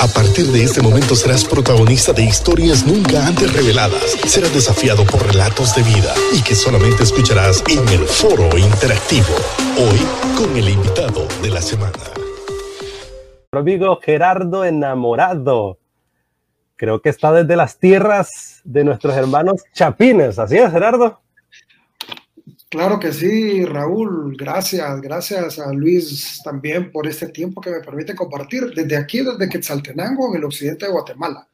A partir de este momento serás protagonista de historias nunca antes reveladas. Serás desafiado por relatos de vida y que solamente escucharás en el foro interactivo. Hoy con el invitado de la semana. Amigo Gerardo Enamorado. Creo que está desde las tierras de nuestros hermanos chapines. ¿Así es, Gerardo? Claro que sí, Raúl. Gracias, gracias a Luis también por este tiempo que me permite compartir desde aquí, desde Quetzaltenango, en el occidente de Guatemala.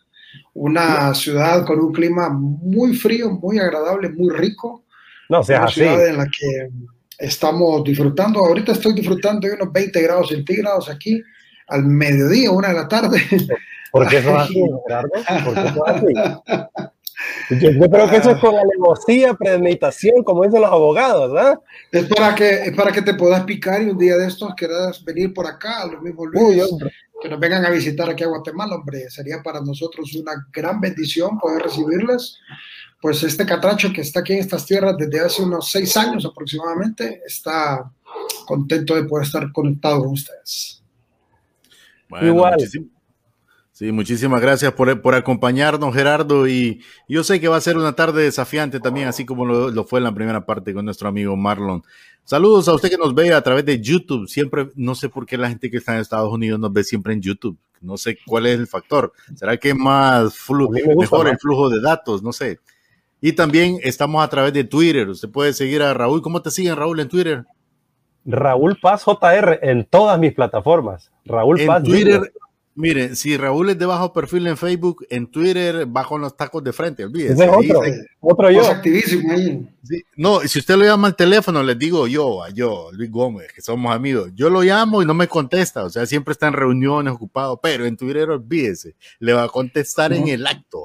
Una ciudad con un clima muy frío, muy agradable, muy rico. No, sea, una así. ciudad en la que estamos disfrutando. Ahorita estoy disfrutando de unos 20 grados centígrados aquí al mediodía, una de la tarde. ¿Por qué eso es así, Gerardo? ¿Por qué eso así? Yo, yo creo que eso es con alevosía, premeditación, como dicen los abogados, ¿verdad? Es para que, es para que te puedas picar y un día de estos quieras venir por acá, a los mismos Uy, Luis, hombre. que nos vengan a visitar aquí a Guatemala, hombre. Sería para nosotros una gran bendición poder recibirles. Pues este catracho que está aquí en estas tierras desde hace unos seis años aproximadamente, está contento de poder estar conectado con ustedes. Bueno, Igual. muchísim- sí, muchísimas gracias por, por acompañarnos, Gerardo. Y yo sé que va a ser una tarde desafiante también, así como lo, lo fue en la primera parte con nuestro amigo Marlon. Saludos a usted que nos ve a través de YouTube. Siempre, no sé por qué la gente que está en Estados Unidos nos ve siempre en YouTube. No sé cuál es el factor. ¿Será que es más mejor el flujo de datos? No sé. Y también estamos a través de Twitter. Usted puede seguir a Raúl. ¿Cómo te siguen, Raúl, en Twitter? Raúl Paz JR en todas mis plataformas. Raúl En Paz Twitter, Junior. Mire, si Raúl es de bajo perfil en Facebook, en Twitter bajo los tacos de frente, olvídese. Ese es otro, yo. Más activísimo ahí. sí. No, si usted lo llama al teléfono, les digo yo, a yo, Luis Gómez, que somos amigos, yo lo llamo y no me contesta, o sea, siempre está en reuniones, ocupado, pero en Twitter olvídese, le va a contestar en el acto.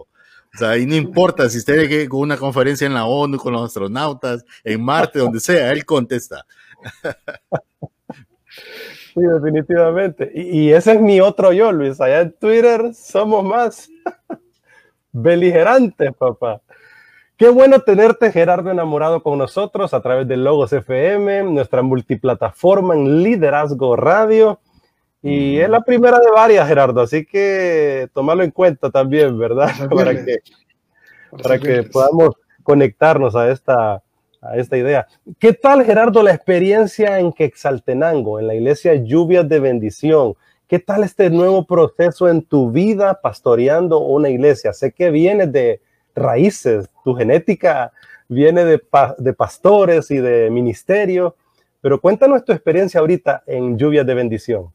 O sea, ahí no importa si esté que- con una conferencia en la ONU, con los astronautas, en Marte, donde sea, él contesta. Sí, definitivamente. Y, y ese es mi otro yo, Luis. Allá en Twitter somos más beligerantes, papá. Qué bueno tenerte, Gerardo Enamorado, con nosotros a través de Logos FM, nuestra multiplataforma en Liderazgo Radio. Y es la primera de varias, Gerardo, así que tomarlo en cuenta también, ¿verdad? Para que, para que podamos conectarnos a esta, esta idea. ¿Qué tal, Gerardo, la experiencia en Quexaltenango, en la iglesia Lluvias de Bendición? ¿Qué tal este nuevo proceso en tu vida pastoreando una iglesia? Sé que vienes de raíces, tu genética viene de pastores y de ministerio, pero cuéntanos tu experiencia ahorita en Lluvias de Bendición.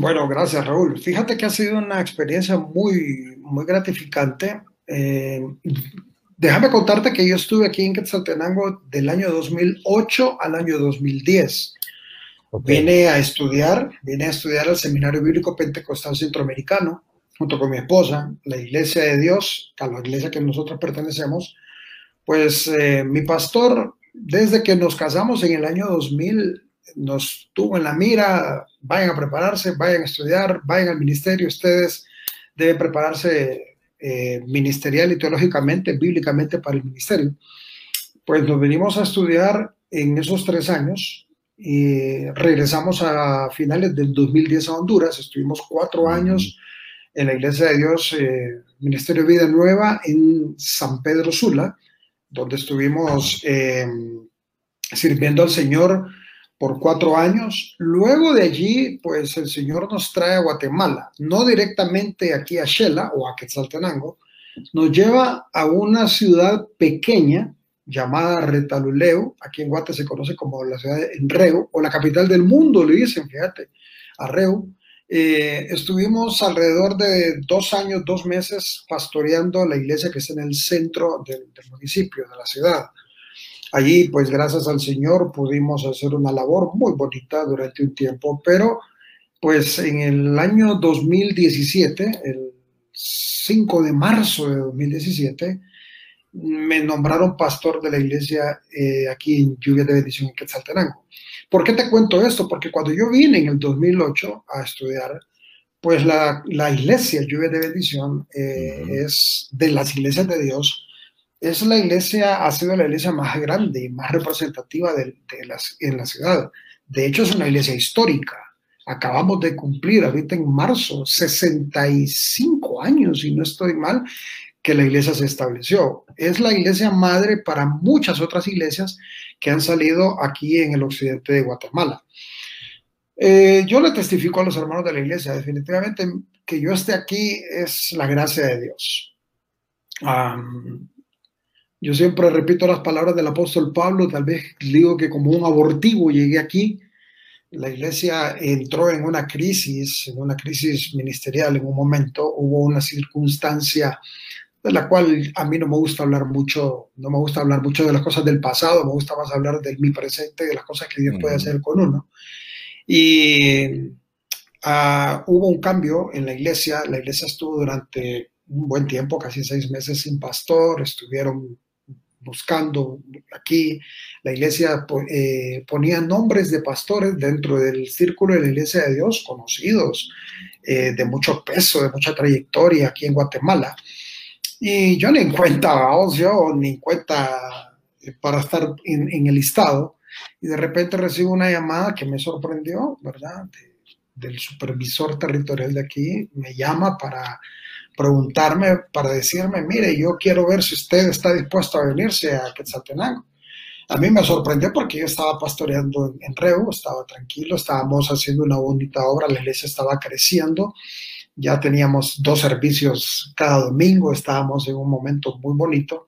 Bueno, gracias Raúl. Fíjate que ha sido una experiencia muy, muy gratificante. Eh, déjame contarte que yo estuve aquí en Quetzaltenango del año 2008 al año 2010. Ok. Vine a estudiar, vine a estudiar al Seminario Bíblico Pentecostal Centroamericano junto con mi esposa, la Iglesia de Dios, a la iglesia que nosotros pertenecemos. Pues eh, mi pastor, desde que nos casamos en el año 2000, nos tuvo en la mira, vayan a prepararse, vayan a estudiar, vayan al ministerio, ustedes deben prepararse eh, ministerial y teológicamente, bíblicamente para el ministerio. Pues nos venimos a estudiar en esos tres años y regresamos a finales del 2010 a Honduras, estuvimos cuatro años en la Iglesia de Dios, eh, Ministerio de Vida Nueva en San Pedro Sula, donde estuvimos eh, sirviendo al Señor por cuatro años. Luego de allí, pues el Señor nos trae a Guatemala, no directamente aquí a Shela o a Quetzaltenango, nos lleva a una ciudad pequeña llamada Retaluleu, aquí en Guate se conoce como la ciudad de Enreu, o la capital del mundo, le dicen, fíjate, Arreu. Eh, estuvimos alrededor de dos años, dos meses pastoreando la iglesia que está en el centro del, del municipio, de la ciudad. Allí, pues gracias al Señor, pudimos hacer una labor muy bonita durante un tiempo, pero pues en el año 2017, el 5 de marzo de 2017, me nombraron pastor de la iglesia eh, aquí en Lluvia de Bendición en Quetzaltenango. ¿Por qué te cuento esto? Porque cuando yo vine en el 2008 a estudiar, pues la, la iglesia Lluvia de Bendición eh, Ujú. es de las iglesias de Dios, es la iglesia, ha sido la iglesia más grande y más representativa de, de en la ciudad. De hecho, es una iglesia histórica. acabamos de cumplir ahorita en marzo 65 años, y no estoy mal, que la iglesia se estableció. Es la iglesia madre para muchas otras iglesias que han salido aquí en el occidente de Guatemala. Eh, yo le testifico a los hermanos de la iglesia, definitivamente que yo esté aquí es la gracia de Dios. Yo siempre repito las palabras del apóstol Pablo, tal vez digo que como un abortivo llegué aquí. La iglesia entró en una crisis, en una crisis ministerial en un momento, hubo una circunstancia de la cual a mí no me gusta hablar mucho, no me gusta hablar mucho de las cosas del pasado, me gusta más hablar de mi presente, de las cosas que Dios puede hacer con uno. Y uh, hubo un cambio en la iglesia, la iglesia estuvo durante un buen tiempo, casi seis meses sin pastor, estuvieron buscando aquí, la iglesia eh, ponía nombres de pastores dentro del círculo de la iglesia de Dios, conocidos, eh, de mucho peso, de mucha trayectoria aquí en Guatemala. Y yo ni en cuenta, vamos, yo ni en cuenta para estar en, el listado. Y de repente recibo una llamada que me sorprendió, ¿verdad? del supervisor territorial de aquí, me llama para preguntarme, para decirme, mire, yo quiero ver si usted está dispuesto a venirse a Quetzaltenango. A mí me sorprendió porque yo estaba pastoreando en, en estaba tranquilo, estábamos haciendo una bonita obra, la iglesia estaba creciendo ya teníamos dos servicios cada domingo, estábamos en un momento muy bonito.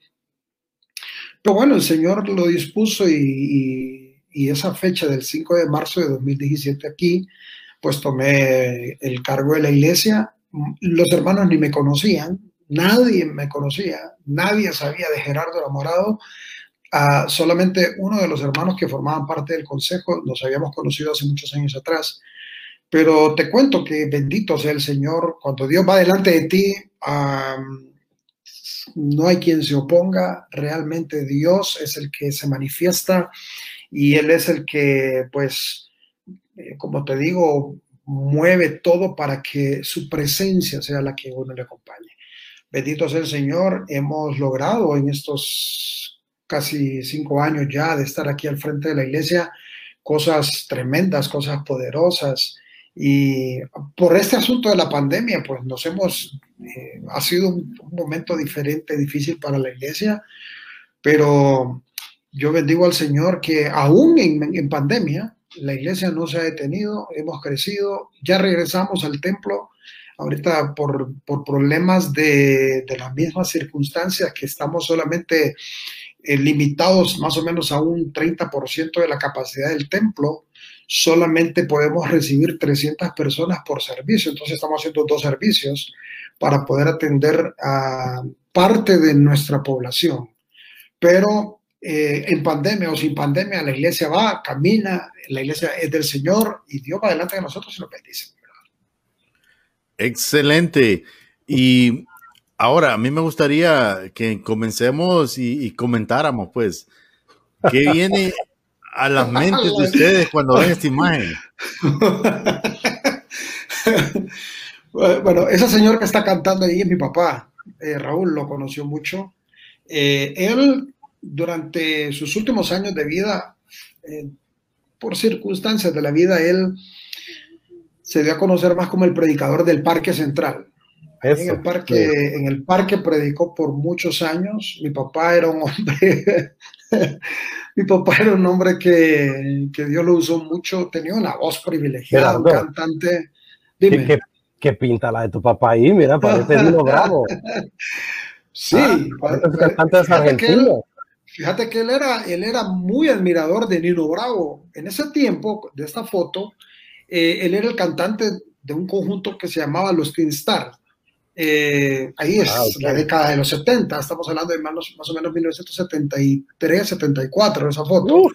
Pero bueno, el Señor lo dispuso y, esa fecha del 5 de marzo de 2017 aquí, pues tomé el cargo de la iglesia. Los hermanos ni me conocían, nadie me conocía, nadie sabía de Gerardo Enamorado. Ah, solamente uno de los hermanos que formaban parte del consejo, nos habíamos conocido hace muchos años atrás, pero te cuento que bendito sea el Señor, cuando Dios va delante de ti, no hay quien se oponga, realmente Dios es el que se manifiesta y Él es el que, pues, eh, como te digo, mueve todo para que su presencia sea la que uno le acompañe. Bendito sea el Señor, hemos logrado en estos casi cinco años ya de estar aquí al frente de la iglesia cosas tremendas, cosas poderosas. Y por este asunto de la pandemia, pues nos hemos, eh, ha sido un, momento diferente, difícil para la iglesia, pero yo bendigo al Señor que aún en, pandemia, la iglesia no se ha detenido, hemos crecido, ya regresamos al templo, ahorita por, por problemas de, de, las mismas circunstancias que estamos solamente eh, limitados más o menos a un 30% de la capacidad del templo, solamente podemos recibir 300 personas por servicio. Entonces estamos haciendo dos servicios para poder atender a parte de nuestra población. Pero eh, en pandemia o sin pandemia, la iglesia va, camina, la iglesia es del Señor y Dios va adelante de nosotros y lo bendice. Excelente. Y ahora a mí me gustaría que comencemos y, y comentáramos, pues, qué viene a las mentes de ustedes cuando ven esta imagen? bueno, ese señor que está cantando ahí es mi papá. Eh, Raúl lo conoció mucho. Eh, él, durante sus últimos años de vida, eh, por circunstancias de la vida, él se dio a conocer más como el predicador del Parque Central. en, el parque, en el parque predicó por muchos años. Mi papá era un hombre Mi papá era un hombre que, que, Dios lo usó mucho, tenía una voz privilegiada, un cantante. Dime. ¿Qué, pinta la de tu papá ahí? Mira, parece Nino Bravo. Sí, ah, cantante argentino. Fíjate que él era, él era muy admirador de Nino Bravo. En ese tiempo, de esta foto, eh, él era el cantante de un conjunto que se llamaba Los Teen Stars. Eh, ahí es ah, la década de los 70, estamos hablando de más, más o menos 1973, 74, esa foto.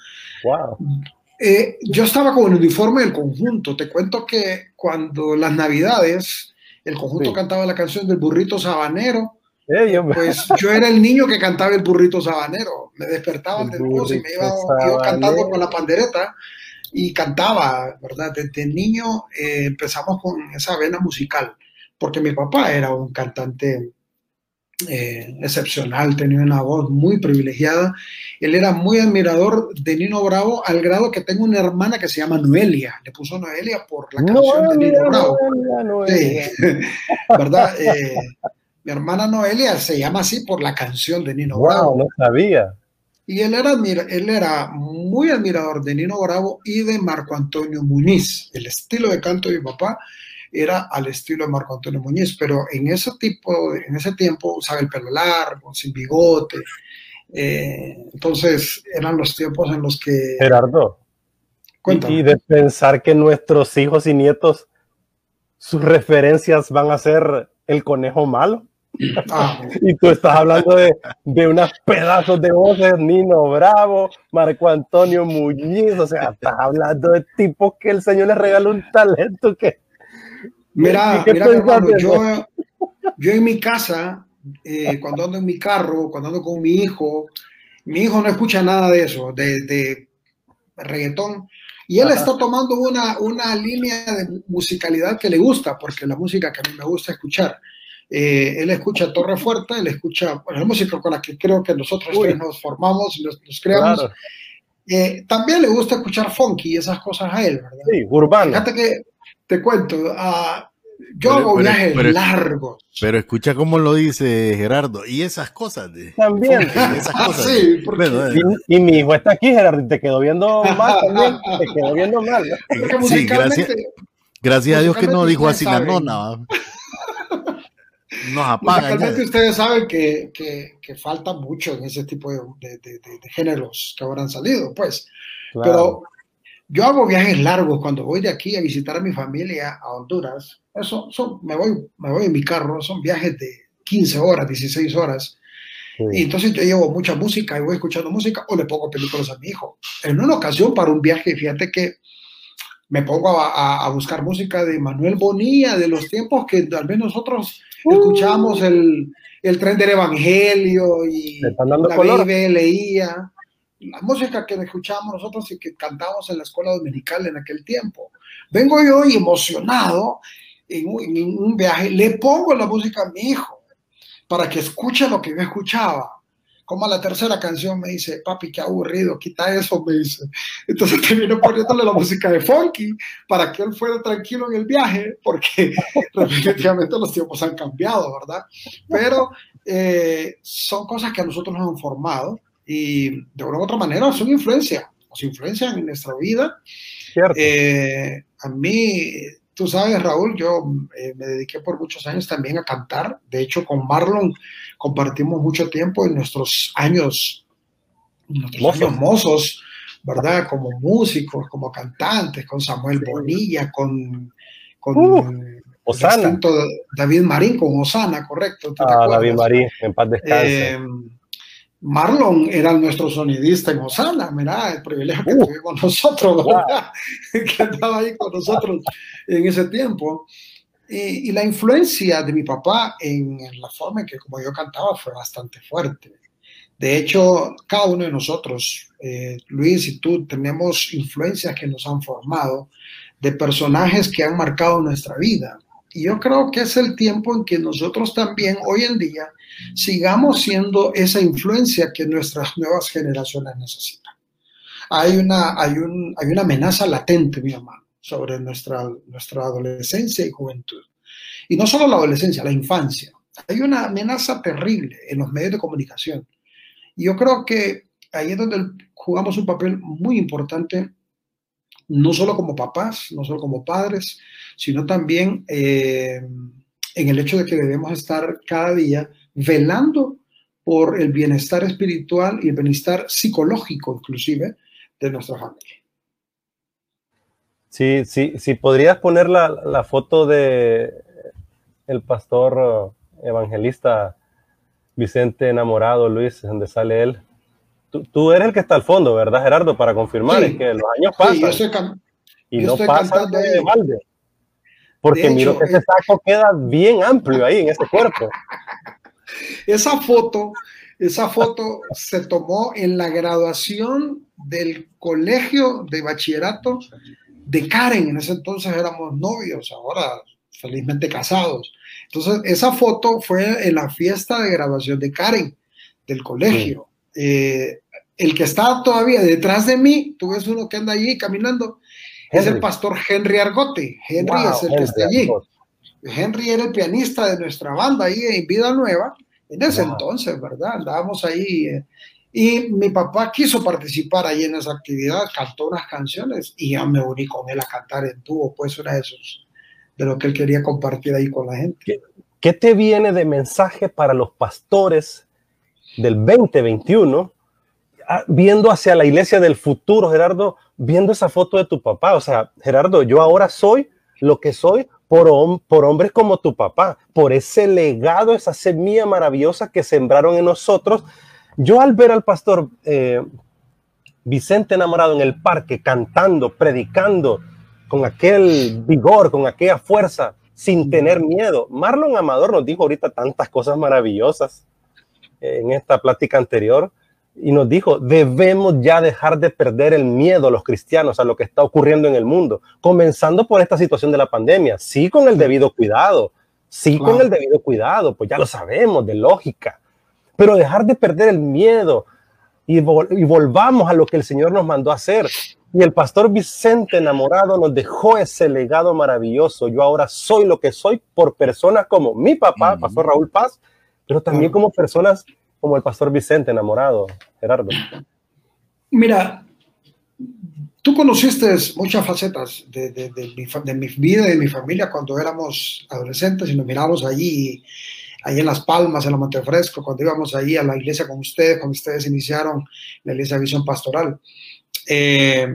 Eh, yo estaba con el uniforme del conjunto. Te cuento que cuando las navidades el conjunto cantaba la canción del burrito sabanero, eh, pues yo era el niño que cantaba el burrito sabanero. Me despertaba del bus y me iba, cantando con la pandereta y cantaba, ¿verdad? Desde niño empezamos con esa vena musical porque mi papá era un cantante eh, excepcional, tenía una voz muy privilegiada. Él era muy admirador de Nino Bravo, al grado que tengo una hermana que se llama Noelia. Le puso Noelia por la canción de Nino Bravo. Sí, ¿verdad? Eh, mi hermana Noelia se llama así por la canción de Nino wow, Bravo. No sabía. Y él era, él era muy admirador de Nino Bravo y de Marco Antonio Muñiz. El estilo de canto de mi papá era al estilo de Marco Antonio Muñiz, pero en ese tipo, en ese tiempo usaba el pelo largo, sin bigote. Eh, entonces eran los tiempos en los que. Gerardo. Cuéntame. Y de pensar que nuestros hijos y nietos, sus referencias van a ser el conejo malo. Ah. y tú estás hablando de, de unos pedazos de voces, Nino Bravo, Marco Antonio Muñiz, o sea, estás hablando de tipos que el Señor les regaló un talento que... Mira, mira hermano, yo, yo en mi casa, eh, cuando ando en mi carro, cuando ando con mi hijo, mi hijo no escucha nada de eso, de, de reggaetón, y él está tomando una, una línea de musicalidad que le gusta, porque la música que a mí me gusta escuchar. Eh, él escucha Torre Fuerte, él escucha bueno, la música con la que creo que nosotros nos formamos y nos, nos creamos. Claro. Eh, también le gusta escuchar funky y esas cosas a él, ¿verdad? Sí, urbano. Fíjate que te cuento, uh, yo pero, hago pero, viajes pero, largos. Pero escucha cómo lo dice Gerardo, y esas cosas. De, también. Esas cosas sí, porque, bueno, y, y, mi hijo está aquí, Gerardo, y te quedó viendo mal también, te quedó viendo mal. ¿no? Sí, gracias, gracias a Dios que no dijo así la nona. Nos apagan. Realmente ustedes saben que, que, que, falta mucho en ese tipo de, de, de, de géneros que han salido, pues. Claro. Pero yo hago viajes largos cuando voy de aquí a visitar a mi familia a Honduras. Eso, son, me, voy, me voy en mi carro, son viajes de 15 horas, 16 horas. Sí. Y entonces yo llevo mucha música y voy escuchando música o le pongo películas a mi hijo. En una ocasión para un viaje, fíjate que me pongo a, a, a buscar música de Manuel Bonilla, de los tiempos que tal vez nosotros escuchábamos el, el tren del Evangelio y la color. leía la música que escuchábamos nosotros y que cantábamos en la escuela dominical en aquel tiempo. Vengo yo y emocionado en un, en un viaje, le pongo la música a mi hijo para que escuche lo que yo escuchaba como a la tercera canción me dice, papi, qué aburrido, quita eso, me dice. Entonces termino poniéndole la música de Funky para que él fuera tranquilo en el viaje, porque definitivamente los tiempos han cambiado, ¿verdad? Pero eh, son cosas que a nosotros nos han formado y de una u otra manera son influencia, nos influencian en nuestra vida. Eh, a mí, tú sabes, Raúl, yo eh, me dediqué por muchos años también a cantar. De hecho, con Marlon compartimos mucho tiempo en nuestros años, nuestros mozos. años mozos, ¿verdad? Como músicos, como cantantes, con Samuel Bonilla, con, con uh, Osana. David Marín, con Osana, correcto. Ah, David Marín, en paz descanse. Eh, Marlon era nuestro sonidista en Osana, mira, el privilegio que uh, tuvimos nosotros, ¿verdad? que andaba ahí con nosotros en ese tiempo. Y, y, la influencia de mi papá en, en, la forma en que como yo cantaba fue bastante fuerte. De hecho, cada uno de nosotros, eh, Luis y tú, tenemos influencias que nos han formado de personajes que han marcado nuestra vida. Y yo creo que es el tiempo en que nosotros también hoy en día sigamos siendo esa influencia que nuestras nuevas generaciones necesitan. Hay una, hay un, hay una amenaza latente, mi hermano sobre nuestra, nuestra adolescencia y juventud. Y no solo la adolescencia, la infancia. Hay una amenaza terrible en los medios de comunicación. Y yo creo que ahí es donde jugamos un papel muy importante, no solo como papás, no solo como padres, sino también eh, en el hecho de que debemos estar cada día velando por el bienestar espiritual y el bienestar psicológico inclusive de nuestra familia. Sí, sí, sí, podrías poner la, la foto de el pastor uh, evangelista Vicente Enamorado, Luis, donde sale él. Tú, tú, eres el que está al fondo, ¿verdad, Gerardo? Para confirmar, sí. es que los años pasan. Sí, yo estoy can, y yo no pasa de balde. Porque de hecho, miro que ese saco queda bien amplio ahí en ese cuerpo. Esa foto, esa foto se tomó en la graduación del colegio de bachillerato de Karen, en ese entonces éramos novios, ahora felizmente casados. Entonces, esa foto fue en la fiesta de graduación de Karen, del colegio. Eh, el que está todavía detrás de mí, tú ves uno que anda allí caminando, es el pastor Henry Argote. Henry es el que está allí. Henry era el pianista de nuestra banda ahí en Vida Nueva, en ese entonces, ¿verdad? Andábamos ahí. Eh, y mi papá quiso participar ahí en esa actividad, cantó unas canciones y yo me uní con él a cantar en tubo, pues una de esos, de lo que él quería compartir ahí con la gente. ¿Qué, qué te viene de mensaje para los pastores del 2021 ah, viendo hacia la iglesia del futuro, Gerardo, viendo esa foto de tu papá? O sea, Gerardo, yo ahora soy lo que soy por, por, hombres como tu papá, por ese legado, esa semilla maravillosa que sembraron en nosotros. Yo al ver al pastor eh, Vicente enamorado en el parque, cantando, predicando, con aquel vigor, con aquella fuerza, sin tener miedo. Marlon Amador nos dijo ahorita tantas cosas maravillosas en esta plática anterior y nos dijo, debemos ya dejar de perder el miedo los cristianos a lo que está ocurriendo en el mundo, comenzando por esta situación de la pandemia, sí con el debido cuidado, sí con el debido cuidado, pues ya lo sabemos, de lógica, pero dejar de perder el miedo y, y volvamos a lo que el Señor nos mandó a hacer. Y el pastor Vicente enamorado nos dejó ese legado maravilloso. Yo ahora soy lo que soy por personas como mi papá, pastor Raúl Paz, pero también como personas como el pastor Vicente enamorado, Gerardo? Mira, tú conociste muchas facetas de, mi, vida y de mi familia cuando éramos adolescentes y nos miramos allí, allí en Las Palmas, en la Montefresco, cuando íbamos allí a la iglesia con ustedes, cuando ustedes iniciaron la iglesia Visión Pastoral. Eh,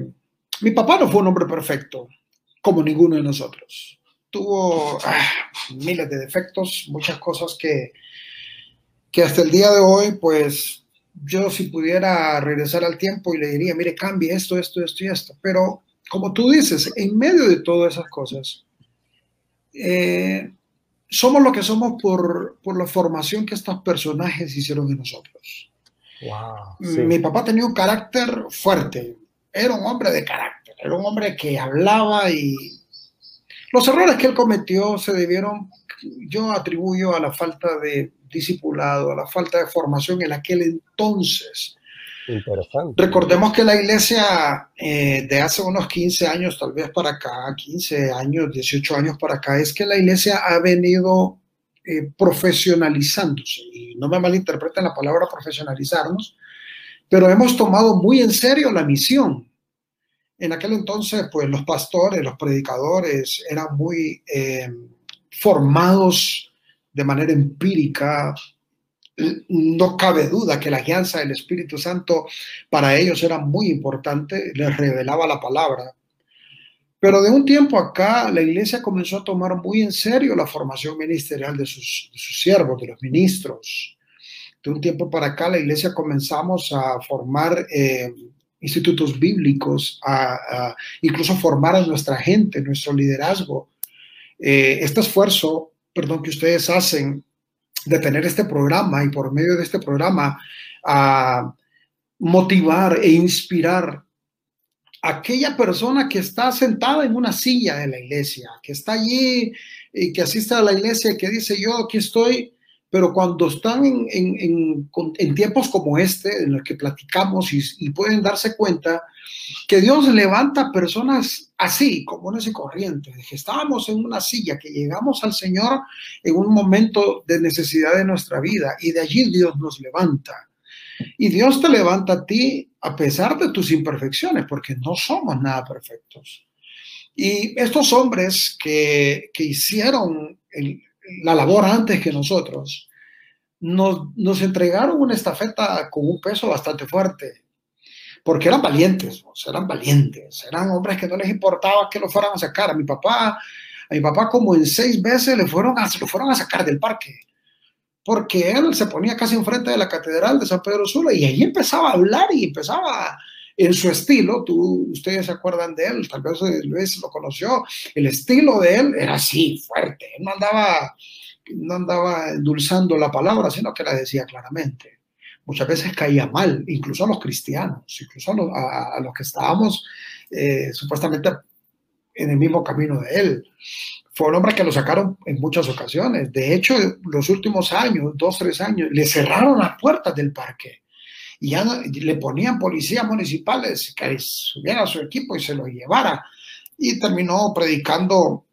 mi papá no fue un hombre perfecto, como ninguno de nosotros. Tuvo ah, miles de defectos, muchas cosas que, que hasta el día de hoy, pues yo si pudiera regresar al tiempo y le diría, mire, cambie esto, esto, esto y esto. Pero como tú dices, en medio de todas esas cosas, eh, somos lo que somos por, por, la formación que estos personajes hicieron en nosotros. Mi papá tenía un carácter fuerte, era un hombre de carácter, era un hombre que hablaba y los errores que él cometió se debieron, yo atribuyo a la falta de discipulado, a la falta de formación en aquel entonces. Interesante. Recordemos que la iglesia eh, de hace unos 15 años, tal vez para acá, 15 años, 18 años para acá, es que la iglesia ha venido eh, profesionalizándose. Y no me malinterpreten la palabra profesionalizarnos, pero hemos tomado muy en serio la misión. En aquel entonces, pues los pastores, los predicadores eran muy eh, formados de manera empírica. No cabe duda que la guianza del Espíritu Santo para ellos era muy importante, les revelaba la palabra. Pero de un tiempo acá, la iglesia comenzó a tomar muy en serio la formación ministerial de sus, siervos, de los ministros. De un tiempo para acá, la iglesia comenzamos a formar eh, institutos bíblicos, a, incluso formar a nuestra gente, nuestro liderazgo. Eh, este esfuerzo perdón, que ustedes hacen de tener este programa y por medio de este programa a motivar e inspirar a aquella persona que está sentada en una silla de la iglesia, que está allí y que asiste a la iglesia y que dice yo aquí estoy, pero cuando están en, tiempos como este, en los que platicamos y, pueden darse cuenta que Dios levanta personas así, comunes y corrientes, que estábamos en una silla, que llegamos al Señor en un momento de necesidad de nuestra vida y de allí Dios nos levanta. Y Dios te levanta a ti a pesar de tus imperfecciones, porque no somos nada perfectos. Y estos hombres que, que hicieron el, la labor antes que nosotros, nos, nos, entregaron una estafeta con un peso bastante fuerte, porque eran valientes, eran valientes, eran hombres que no les importaba que lo fueran a sacar. A mi papá, a mi papá como en seis veces le fueron a, lo fueron a sacar del parque, porque él se ponía casi enfrente de la catedral de San Pedro Sula y ahí empezaba a hablar y empezaba en su estilo, tú, ustedes se acuerdan de él, tal vez Luis lo conoció, el estilo de él era así, fuerte, no andaba, no andaba endulzando la palabra, sino que la decía claramente. Muchas veces caía mal, incluso a los cristianos, incluso a los, que estábamos eh, supuestamente en el mismo camino de él. Fue un hombre que lo sacaron en muchas ocasiones. De hecho, los últimos años, dos, tres años, le cerraron las puertas del parque y ya le ponían policías municipales que subiera a su equipo y se lo llevara. Y terminó predicando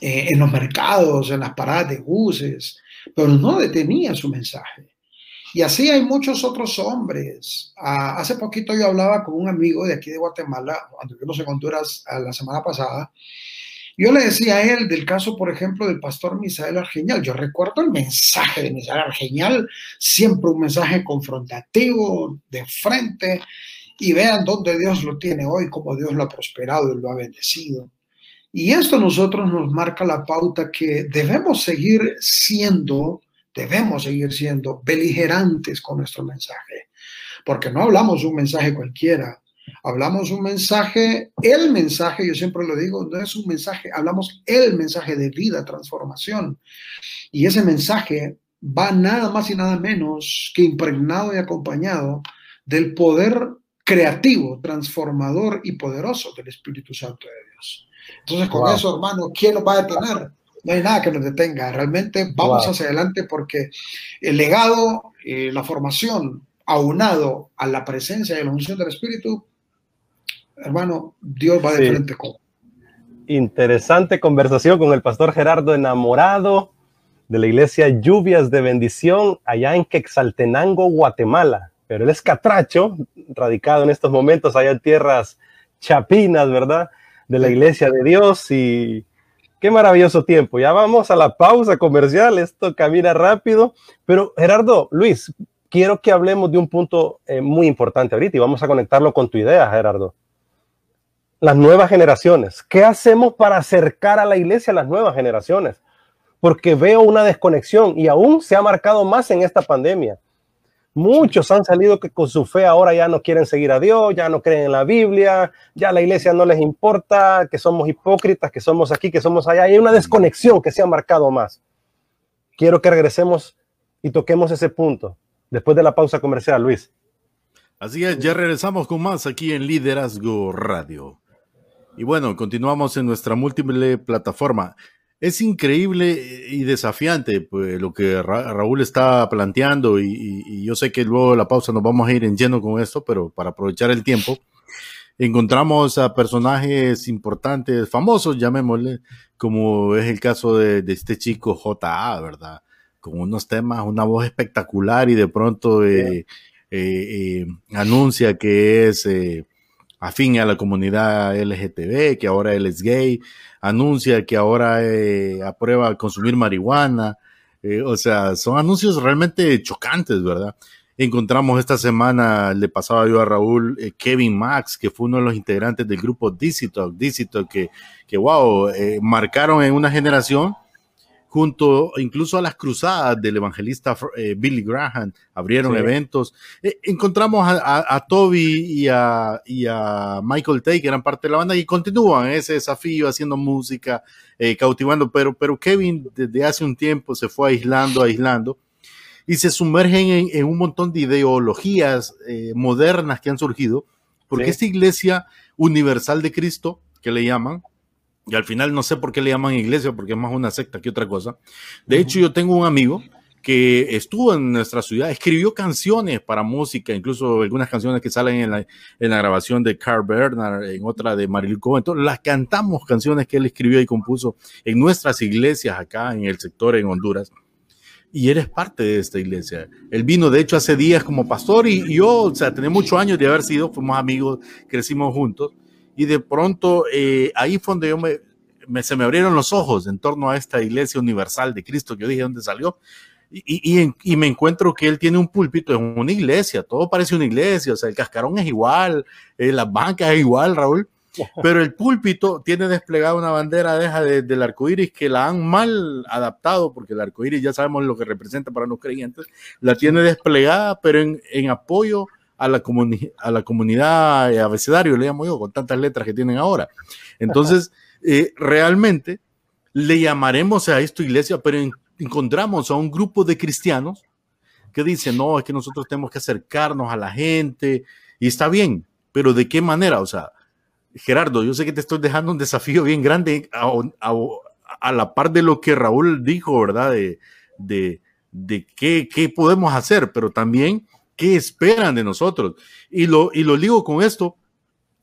eh, en los mercados, en las paradas de buses, pero no detenía su mensaje. Y así hay muchos otros hombres. Ah, hace poquito yo hablaba con un amigo de aquí de Guatemala, cuando vimos en Honduras la semana pasada. Yo le decía a él del caso, por ejemplo, del pastor Misael Argenial. Yo recuerdo el mensaje de Misael Argenial, siempre un mensaje confrontativo, de frente, y vean dónde Dios lo tiene hoy, cómo Dios lo ha prosperado y lo ha bendecido. Y esto a nosotros nos marca la pauta que debemos seguir siendo debemos seguir siendo beligerantes con nuestro mensaje, porque no hablamos un mensaje cualquiera, hablamos un mensaje, el mensaje, yo siempre lo digo, no es un mensaje, hablamos el mensaje de vida, transformación, y ese mensaje va nada más y nada menos que impregnado y acompañado del poder creativo, transformador y poderoso del Espíritu Santo de Dios. Entonces, con eso, hermano, ¿quién nos va a detener? no hay nada que nos detenga. Realmente vamos hacia adelante porque el legado, eh, la formación, aunado a la presencia y la unción del Espíritu, hermano, Dios va de frente con. Interesante conversación con el pastor Gerardo enamorado de la iglesia Lluvias de Bendición allá en Quexaltenango, Guatemala. Pero él es catracho, radicado en estos momentos allá en tierras chapinas, ¿verdad? De la iglesia de Dios y Qué maravilloso tiempo. Ya vamos a la pausa comercial. Esto camina rápido. Pero Gerardo, Luis, quiero que hablemos de un punto eh, muy importante ahorita y vamos a conectarlo con tu idea, Gerardo. Las nuevas generaciones. ¿Qué hacemos para acercar a la iglesia a las nuevas generaciones? Porque veo una desconexión y aún se ha marcado más en esta pandemia. Muchos han salido que con su fe ahora ya no quieren seguir a Dios, ya no creen en la Biblia, ya la iglesia no les importa, que somos hipócritas, que somos aquí, que somos allá. Hay una desconexión que se ha marcado más. Quiero que regresemos y toquemos ese punto después de la pausa comercial, Luis. Así es, ya regresamos con más aquí en Liderazgo Radio. Y bueno, continuamos en nuestra múltiple plataforma es increíble y desafiante pues, lo que Raúl está planteando y, yo sé que luego de la pausa nos vamos a ir en lleno con esto, pero para aprovechar el tiempo, encontramos a personajes importantes, famosos, llamémosle, como es el caso de, este chico JA, ¿verdad? Con unos temas, una voz espectacular y de pronto eh, eh, eh, anuncia que es afín a la comunidad LGTB, que ahora él es gay, anuncia que ahora eh, aprueba consumir marihuana, eh, o sea, son anuncios realmente chocantes, ¿verdad? Encontramos esta semana, le pasaba yo a Raúl, eh, Kevin Max, que fue uno de los integrantes del grupo Dicito, Dicito, que, que wow, marcaron en una generación junto incluso a las cruzadas del evangelista eh, Billy Graham, abrieron eventos. Eh, encontramos a, Toby y a, Michael Tay, que eran parte de la banda, y continúan ese desafío haciendo música, eh, cautivando, pero, pero Kevin desde hace un tiempo se fue aislando, aislando, y se sumergen en, un montón de ideologías modernas que han surgido, porque esta iglesia universal de Cristo, que le llaman, y al final no sé por qué le llaman iglesia, porque es más una secta que otra cosa. De hecho, yo tengo un amigo que estuvo en nuestra ciudad, escribió canciones para música, incluso algunas canciones que salen en la, en la grabación de Carl Bernard, en otra de Marilyn Cohen. Entonces, las cantamos canciones que él escribió y compuso en nuestras iglesias acá en el sector en Honduras. Y eres parte de esta iglesia. Él vino, de hecho, hace días como pastor y, y yo, o sea, tenía muchos años de haber sido, fuimos amigos, crecimos juntos y de pronto eh, ahí fue donde yo me, se me abrieron los ojos en torno a esta iglesia universal de Cristo que yo dije dónde salió. Y, y, y, me encuentro que él tiene un púlpito en una iglesia, todo parece una iglesia, o sea, el cascarón es igual, eh, las bancas es igual, Raúl, pero el púlpito tiene desplegada una bandera deja del arco iris que la han mal adaptado, porque el arco iris ya sabemos lo que representa para los creyentes, la tiene desplegada, pero en, en apoyo a la, a la comunidad eh, abecedario, le llamo yo, con tantas letras que tienen ahora. Entonces, eh, realmente le llamaremos a esto iglesia, pero encontramos a un grupo de cristianos que dicen, no, es que nosotros tenemos que acercarnos a la gente y está bien, pero ¿de qué manera? O sea, Gerardo, yo sé que te estoy dejando un desafío bien grande a, la par de lo que Raúl dijo, ¿verdad? De, de, de qué, qué, podemos hacer, pero también qué esperan de nosotros. Y lo, y lo digo con esto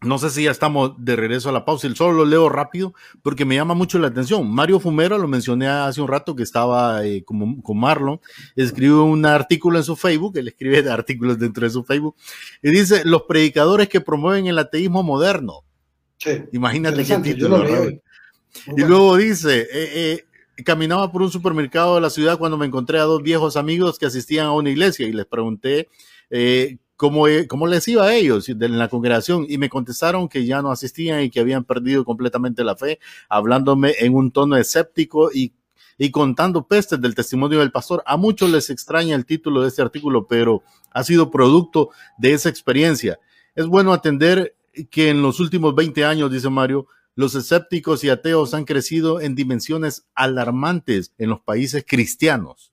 no sé si ya estamos de regreso a la pausa, y solo lo leo rápido porque me llama mucho la atención. Mario Fumero, lo mencioné hace un rato que estaba eh, con, con, Marlon, escribió un artículo en su Facebook, él escribe artículos dentro de su Facebook, y dice, los predicadores que promueven el ateísmo moderno. Sí, Imagínate qué título. Y luego dice, eh, eh, caminaba por un supermercado de la ciudad cuando me encontré a dos viejos amigos que asistían a una iglesia y les pregunté eh, cómo, cómo les iba a ellos en la congregación y me contestaron que ya no asistían y que habían perdido completamente la fe, hablándome en un tono escéptico y, y contando pestes del testimonio del pastor. A muchos les extraña el título de este artículo, pero ha sido producto de esa experiencia. Es bueno atender que en los últimos 20 años, dice Mario, los escépticos y ateos han crecido en dimensiones alarmantes en los países cristianos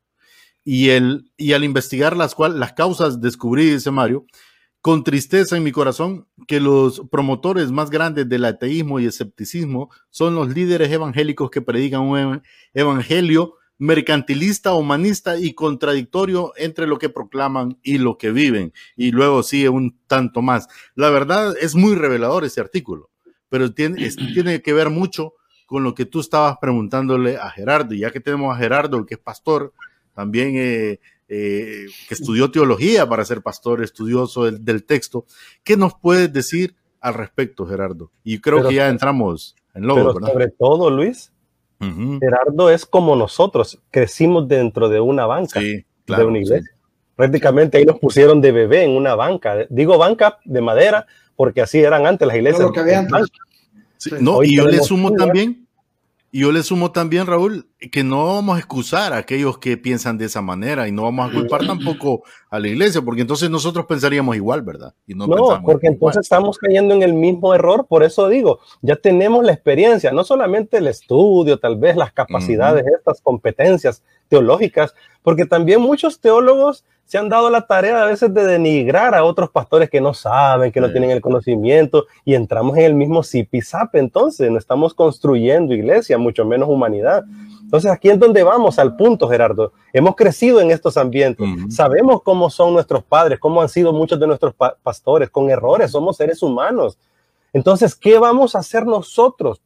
y, al investigar las, cual, las causas descubrí, dice Mario, con tristeza en mi corazón, que los promotores más grandes del ateísmo y escepticismo son los líderes evangélicos que predican un evangelio mercantilista, humanista y contradictorio entre lo que proclaman y lo que viven. Y luego sigue un tanto más. La verdad es muy revelador este artículo, pero tiene, tiene que ver mucho con lo que tú estabas preguntándole a Gerardo. Y ya que tenemos a Gerardo, que es pastor, también eh, eh, que estudió teología para ser pastor, estudioso del, texto. ¿Qué nos puedes decir al respecto, Gerardo? Y creo que ya entramos en lo pero Sobre todo, Luis, Gerardo es como nosotros, crecimos dentro de una banca, de una iglesia. Prácticamente ahí nos pusieron de bebé en una banca. Digo banca de madera porque así eran antes las iglesias. no, y yo le sumo también y yo le sumo también, Raúl, que no vamos a excusar a aquellos que piensan de esa manera y no vamos a culpar tampoco a la iglesia, porque entonces nosotros pensaríamos igual, ¿verdad? Y no, porque entonces estamos cayendo en el mismo error, por eso digo, ya tenemos la experiencia, no solamente el estudio, tal vez las capacidades, estas competencias teológicas, porque también muchos teólogos se han dado la tarea a veces de denigrar a otros pastores que no saben, que no tienen el conocimiento, y entramos en el mismo zip-zap, entonces no estamos construyendo iglesia, mucho menos humanidad. Entonces aquí es donde vamos al punto, Gerardo. Hemos crecido en estos ambientes, sabemos cómo son nuestros padres, cómo han sido muchos de nuestros pastores, con errores, somos seres humanos. Entonces, ¿qué vamos a hacer nosotros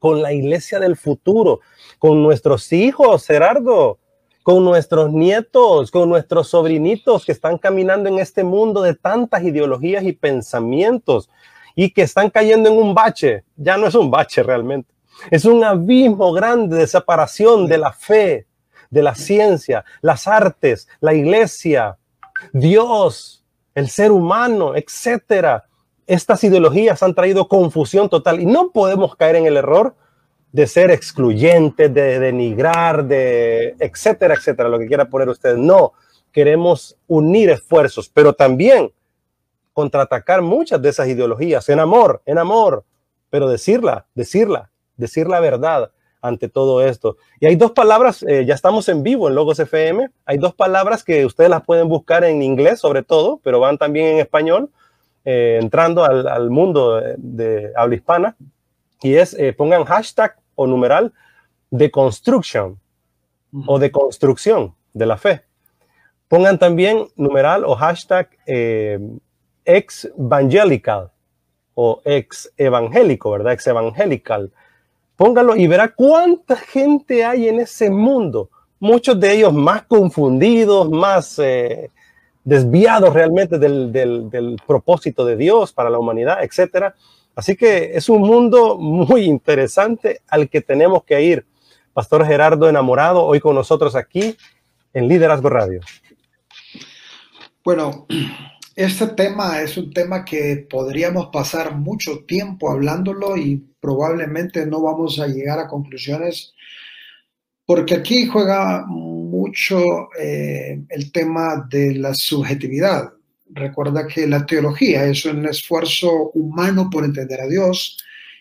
con la iglesia del futuro, con nuestros hijos, Gerardo? Con nuestros nietos, con nuestros sobrinitos que están caminando en este mundo de tantas ideologías y pensamientos y que están cayendo en un bache. Ya no es un bache realmente. Es un abismo grande de separación de la fe, de la ciencia, las artes, la iglesia, Dios, el ser humano, etcétera. Estas ideologías han traído confusión total y no podemos caer en el error de ser excluyente, de denigrar, de etcétera, etcétera, lo que quiera poner usted. No, queremos unir esfuerzos, pero también contraatacar muchas de esas ideologías en amor, en amor, pero decirla, decirla, decir la verdad ante todo esto. Y hay dos palabras, eh, ya estamos en vivo en Logos FM, hay dos palabras que ustedes las pueden buscar en inglés sobre todo, pero van también en español, eh, entrando al, mundo de, habla hispana, y es, eh, pongan hashtag o numeral de construction o de construcción de la fe. Pongan también numeral o hashtag eh, ex evangelical o ex evangélico, ¿verdad? Ex evangelical. Póngalo y verá cuánta gente hay en ese mundo. Muchos de ellos más confundidos, más eh, desviados realmente del, del, del propósito de Dios para la humanidad, etcétera Así que es un mundo muy interesante al que tenemos que ir. Pastor Gerardo Enamorado, hoy con nosotros aquí en Liderazgo Radio. Bueno, este tema es un tema que podríamos pasar mucho tiempo hablándolo y probablemente no vamos a llegar a conclusiones porque aquí juega mucho eh, el tema de la subjetividad. Recuerda que la teología es un esfuerzo humano por entender a Dios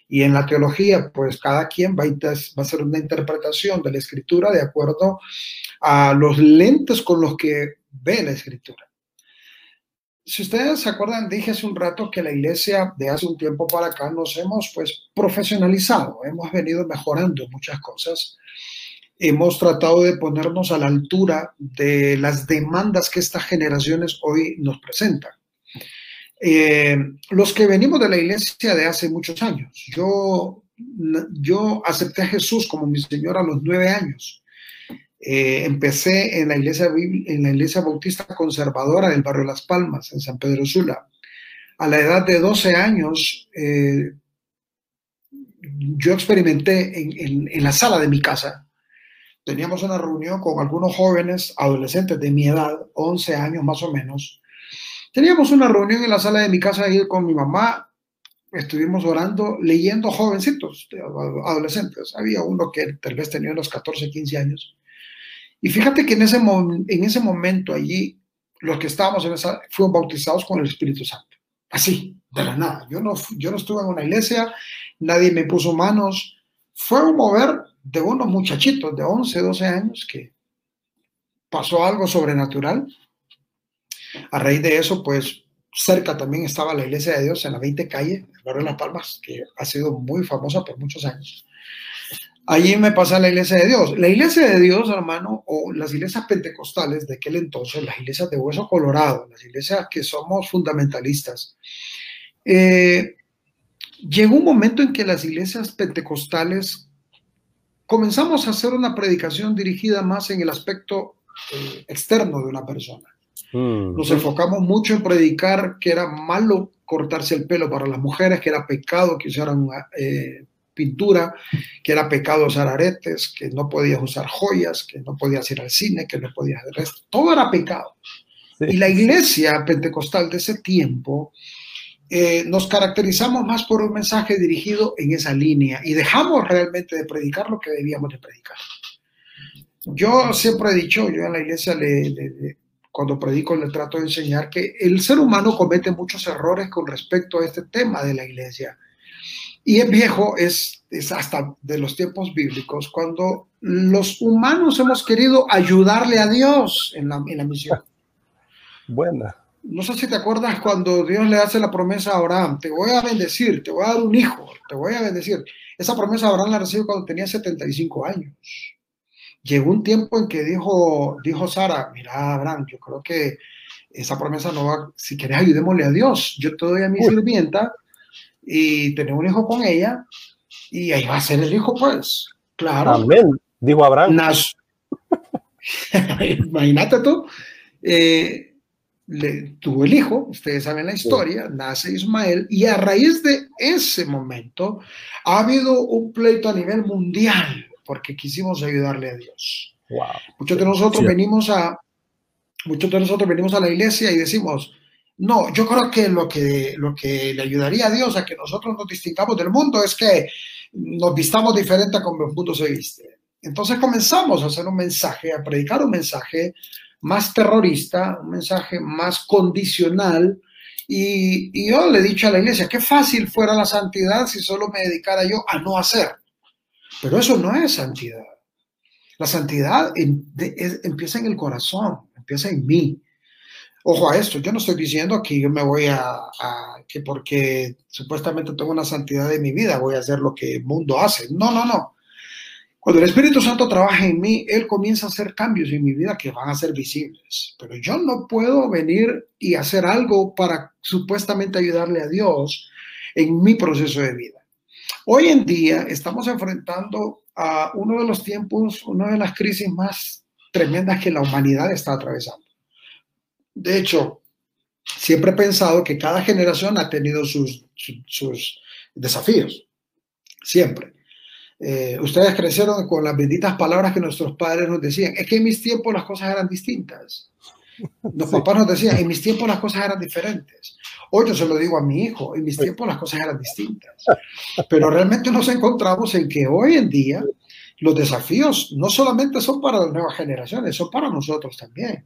y en la teología, pues cada quien va a, hacer una interpretación de la escritura de acuerdo a los lentes con los que ve la escritura. si ustedes se acuerdan, dije hace un rato que la iglesia de hace un tiempo para acá nos hemos pues profesionalizado, hemos venido mejorando muchas cosas, hemos tratado de ponernos a la altura de las demandas que estas generaciones hoy nos presentan. Eh, los que venimos de la iglesia de hace muchos años, yo, yo acepté a Jesús como mi Señor a los nueve años eh, empecé en la, iglesia, en la iglesia bautista conservadora del barrio Las Palmas, en San Pedro Sula. A la edad de 12 años, eh, yo experimenté en, en, la sala de mi casa. Teníamos una reunión con algunos jóvenes, adolescentes de mi edad, 11 años más o menos. Teníamos una reunión en la sala de mi casa ahí con mi mamá. Estuvimos orando, leyendo jovencitos, adolescentes. Había uno que tal vez tenía unos 14, 15 años y fíjate que en ese, en ese momento allí, los que estábamos en esa, fueron bautizados con el Espíritu Santo. Así, de la nada. Yo no, yo no estuve en una iglesia, nadie me puso manos. Fue un mover de unos muchachitos de 11, 12 años que pasó algo sobrenatural. A raíz de eso, pues cerca también estaba la iglesia de Dios en la 20 calle, el barrio de Las Palmas, que ha sido muy famosa por muchos años. Allí me pasa la iglesia de Dios. La iglesia de Dios, hermano, o las iglesias pentecostales de aquel entonces, las iglesias de hueso colorado, las iglesias que somos fundamentalistas, eh, llegó un momento en que las iglesias pentecostales comenzamos a hacer una predicación dirigida más en el aspecto eh, externo de una persona. Mm. Nos enfocamos mucho en predicar que era malo cortarse el pelo para las mujeres, que era pecado que usaran eh, pintura, que era pecado usar aretes, que no podías usar joyas, que no podías ir al cine, que no podías hacer. Todo era pecado. Y la iglesia pentecostal de ese tiempo eh, nos caracterizamos más por un mensaje dirigido en esa línea y dejamos realmente de predicar lo que debíamos de predicar. Yo siempre he dicho, yo en la iglesia le, cuando predico le trato de enseñar que el ser humano comete muchos errores con respecto a este tema de la iglesia y es viejo, es, es hasta de los tiempos bíblicos, cuando los humanos hemos querido ayudarle a Dios en la, en la misión. Buena. No sé si te acuerdas cuando Dios le hace la promesa a Abraham, te voy a bendecir, te voy a dar un hijo, te voy a bendecir. Esa promesa Abraham la recibió cuando tenía 75 años. Llegó un tiempo en que dijo, dijo Sara, mira Abraham, yo creo que esa promesa no va, si quieres ayudémosle a Dios, yo te doy a mi sirvienta y tener un hijo con ella y ahí va a ser el hijo, pues. Claro. Amén, dijo Abraham. Imagínate tú. Eh, le, tuvo el hijo, ustedes saben la historia, nace Ismael y a raíz de ese momento ha habido un pleito a nivel mundial porque quisimos ayudarle a Dios. Muchos de nosotros venimos a muchos de nosotros venimos a la iglesia y decimos, no, yo creo que lo que, lo que le ayudaría a Dios a que nosotros nos distingamos del mundo es que nos vistamos diferente a como el mundo se viste. Entonces comenzamos a hacer un mensaje, a predicar un mensaje más terrorista, un mensaje más condicional. Y, y yo le he dicho a la iglesia, qué fácil fuera la santidad si solo me dedicara yo a no hacer. Pero eso no es santidad. La santidad empieza en el corazón, empieza en mí. Ojo a esto, yo no estoy diciendo que yo me voy a, que porque supuestamente tengo una santidad en mi vida voy a hacer lo que el mundo hace. No, no, no. Cuando el Espíritu Santo trabaja en mí, Él comienza a hacer cambios en mi vida que van a ser visibles. Pero yo no puedo venir y hacer algo para supuestamente ayudarle a Dios en mi proceso de vida. Hoy en día estamos enfrentando a uno de los tiempos, una de las crisis más tremendas que la humanidad está atravesando. De hecho, siempre he pensado que cada generación ha tenido sus, sus, desafíos. Siempre. Eh, ustedes crecieron con las benditas palabras que nuestros padres nos decían. Es que en mis tiempos las cosas eran distintas. Los papás nos decían, en mis tiempos las cosas eran diferentes. Hoy yo se lo digo a mi hijo, en mis tiempos las cosas eran distintas. Pero realmente nos encontramos en que hoy en día los desafíos no solamente son para las nuevas generaciones, son para nosotros también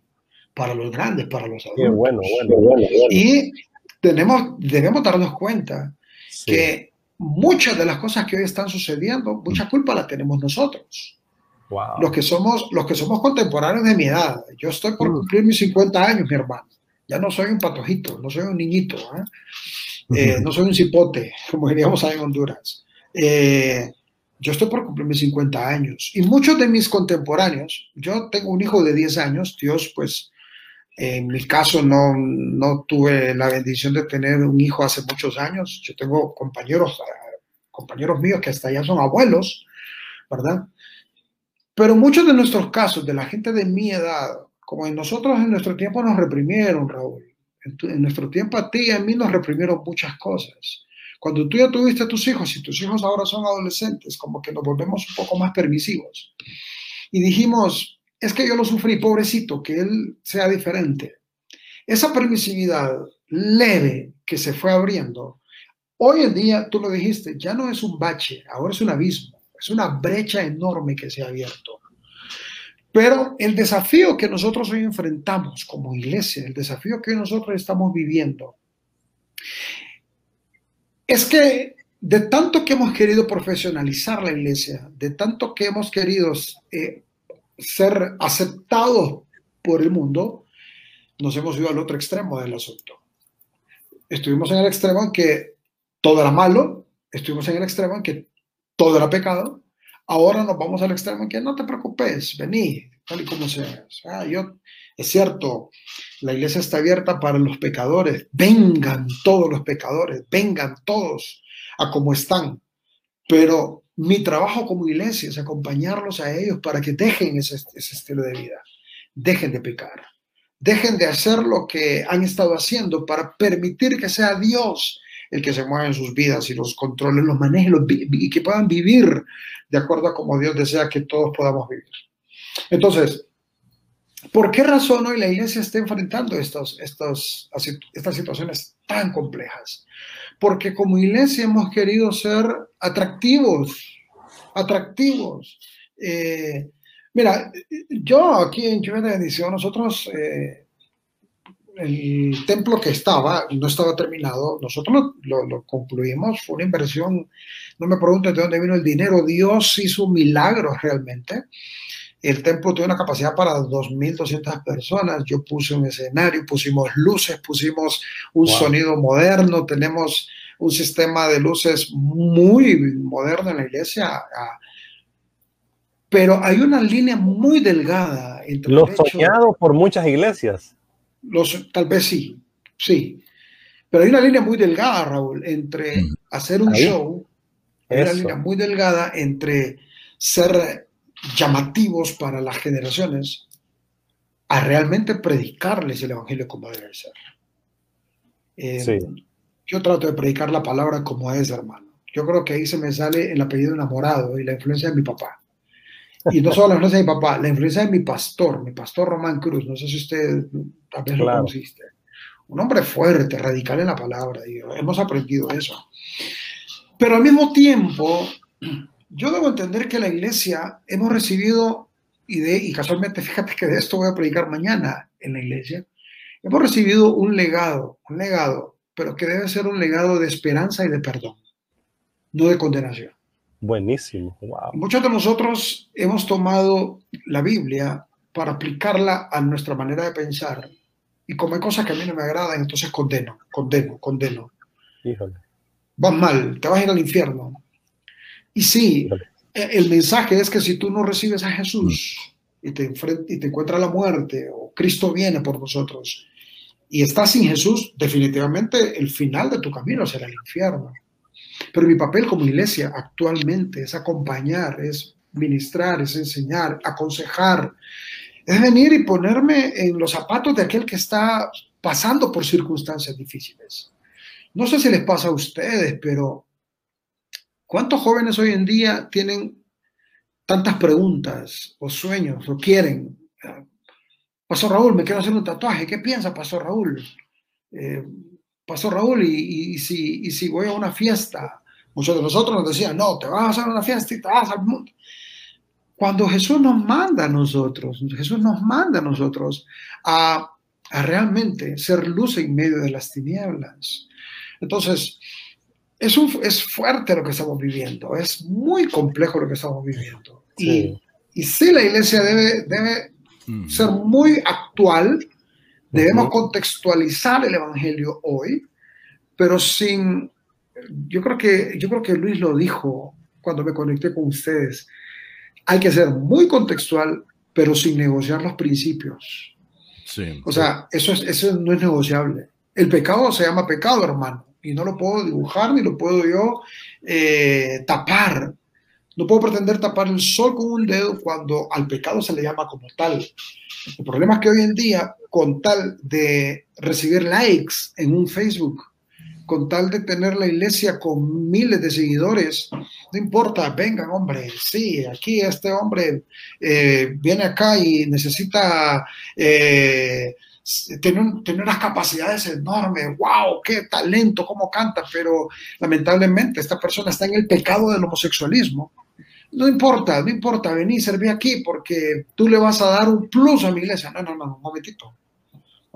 para los grandes, para los adultos. bueno, bueno, bueno, Y tenemos, debemos darnos cuenta que muchas de las cosas que hoy están sucediendo, mucha culpa la tenemos nosotros. Los, que somos, los que somos contemporáneos de mi edad. Yo estoy por mm. cumplir mis 50 años, mi hermano. Ya no soy un patojito, no soy un niñito, ¿eh? Eh, no soy un cipote, como diríamos ahí en Honduras. Eh, yo estoy por cumplir mis 50 años y muchos de mis contemporáneos, yo tengo un hijo de 10 años, Dios pues en mi caso no, no tuve la bendición de tener un hijo hace muchos años, yo tengo compañeros, compañeros míos que hasta ya son abuelos, ¿verdad? Pero muchos de nuestros casos, de la gente de mi edad, como en nosotros en nuestro tiempo nos reprimieron, Raúl, en, nuestro tiempo a ti y a mí nos reprimieron muchas cosas. Cuando tú ya tuviste tus hijos y tus hijos ahora son adolescentes, como que nos volvemos un poco más permisivos. Y dijimos, es que yo lo sufrí, pobrecito, que él sea diferente. Esa permisividad leve que se fue abriendo, hoy en día, tú lo dijiste, ya no es un bache, ahora es un abismo, es una brecha enorme que se ha abierto. Pero el desafío que nosotros hoy enfrentamos como iglesia, el desafío que nosotros estamos viviendo, es que de tanto que hemos querido profesionalizar la iglesia, de tanto que hemos querido eh, ser aceptados por el mundo, nos hemos ido al otro extremo del asunto. Estuvimos en el extremo en que todo era malo, estuvimos en el extremo en que todo era pecado, Ahora nos vamos al extremo en que no te preocupes, vení, tal y como seas. yo, es cierto, la iglesia está abierta para los pecadores. Vengan todos los pecadores, vengan todos a como están. Pero mi trabajo como iglesia es acompañarlos a ellos para que dejen ese, estilo de vida. Dejen de pecar. Dejen de hacer lo que han estado haciendo para permitir que sea Dios el que se mueva en sus vidas y los controle, los maneje y que puedan vivir de acuerdo a como Dios desea que todos podamos vivir. Entonces, ¿por qué razón hoy la iglesia está enfrentando estos, estos, estas situaciones tan complejas? Porque como iglesia hemos querido ser atractivos, atractivos. Eh, mira, yo aquí en Lluvia de Bendición, nosotros eh, el templo que estaba, no estaba terminado, nosotros lo, concluimos, fue una inversión, no me pregunten de dónde vino el dinero, Dios hizo un milagro realmente. El templo tiene una capacidad para 2.200 personas, yo puse un escenario, pusimos luces, pusimos un sonido moderno, tenemos un sistema de luces muy moderno en la iglesia. Pero hay una línea muy delgada entre... Lo soñado por muchas iglesias los, tal vez sí, sí. Pero hay una línea muy delgada, Raúl, entre hacer un show, hay una línea muy delgada entre ser llamativos para las generaciones a realmente predicarles el Evangelio como debe ser. Eh, yo trato de predicar la palabra como es, hermano. Yo creo que ahí se me sale el apellido enamorado y la influencia de mi papá. Y no solo la influencia de mi papá, la influencia de mi pastor, mi pastor Román Cruz. No sé si usted tal vez lo conociste. Un hombre fuerte, radical en la palabra. hemos aprendido eso. Pero al mismo tiempo, yo debo entender que la iglesia hemos recibido, y, de, y casualmente fíjate que de esto voy a predicar mañana en la iglesia, hemos recibido un legado, un legado, pero que debe ser un legado de esperanza y de perdón, no de condenación. Buenísimo. Muchos de nosotros hemos tomado la Biblia para aplicarla a nuestra manera de pensar. Y como hay cosas que a mí no me agradan, entonces condeno, condeno, condeno. Híjole. Vas mal, te vas a ir al infierno. Y sí, e, el mensaje es que si tú no recibes a Jesús y te, y te encuentra la muerte, o Cristo viene por nosotros, y estás sin Jesús, definitivamente el final de tu camino será el infierno. Pero mi papel como iglesia actualmente es acompañar, es ministrar, es enseñar, aconsejar, es venir y ponerme en los zapatos de aquel que está pasando por circunstancias difíciles. No sé si les pasa a ustedes, pero ¿cuántos jóvenes hoy en día tienen tantas preguntas o sueños o quieren? Pastor Raúl, me quiero hacer un tatuaje. ¿Qué piensa, Pastor Raúl? Eh, pasó Raúl, y, si, si voy a una fiesta, muchos de nosotros nos decían, no, te vas a hacer una fiesta y te vas al mundo. Cuando Jesús nos manda a nosotros, Jesús nos manda a nosotros a, realmente ser luz en medio de las tinieblas. Entonces, es, un, es fuerte lo que estamos viviendo, es muy complejo lo que estamos viviendo. Y, y sí, la iglesia debe, debe ser muy actual Debemos contextualizar el Evangelio hoy, pero sin, yo creo que, yo creo que Luis lo dijo cuando me conecté con ustedes, hay que ser muy contextual, pero sin negociar los principios. Sí, o sea, eso, es, eso no es negociable. El pecado se llama pecado, hermano, y no lo puedo dibujar ni lo puedo yo eh, tapar. No puedo pretender tapar el sol con un dedo cuando al pecado se le llama como tal. El problema es que hoy en día, con tal de recibir likes en un Facebook, con tal de tener la iglesia con miles de seguidores, no importa, vengan, hombre, sí, aquí este hombre eh, viene acá y necesita eh, tener, tener, unas capacidades enormes, wow, qué talento, cómo canta, pero lamentablemente esta persona está en el pecado del homosexualismo. No importa, no importa, vení, serví aquí porque tú le vas a dar un plus a mi iglesia. No, no, no, un momentito.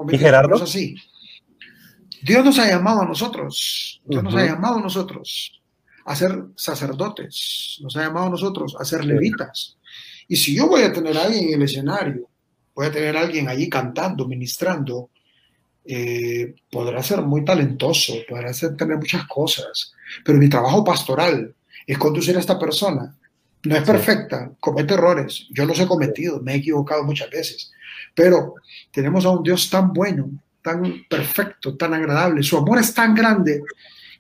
¿Y Gerardo? es así. Dios nos ha llamado a nosotros, Dios nos ha llamado a nosotros a ser sacerdotes, nos ha llamado a nosotros a ser levitas. Y si yo voy a tener a alguien en el escenario, voy a tener a alguien allí cantando, ministrando, eh, podrá ser muy talentoso, podrá ser, tener muchas cosas, pero mi trabajo pastoral es conducir a esta persona. No es perfecta, comete errores, yo los he cometido, me he equivocado muchas veces, pero tenemos a un Dios tan bueno tan perfecto, tan agradable. Su amor es tan grande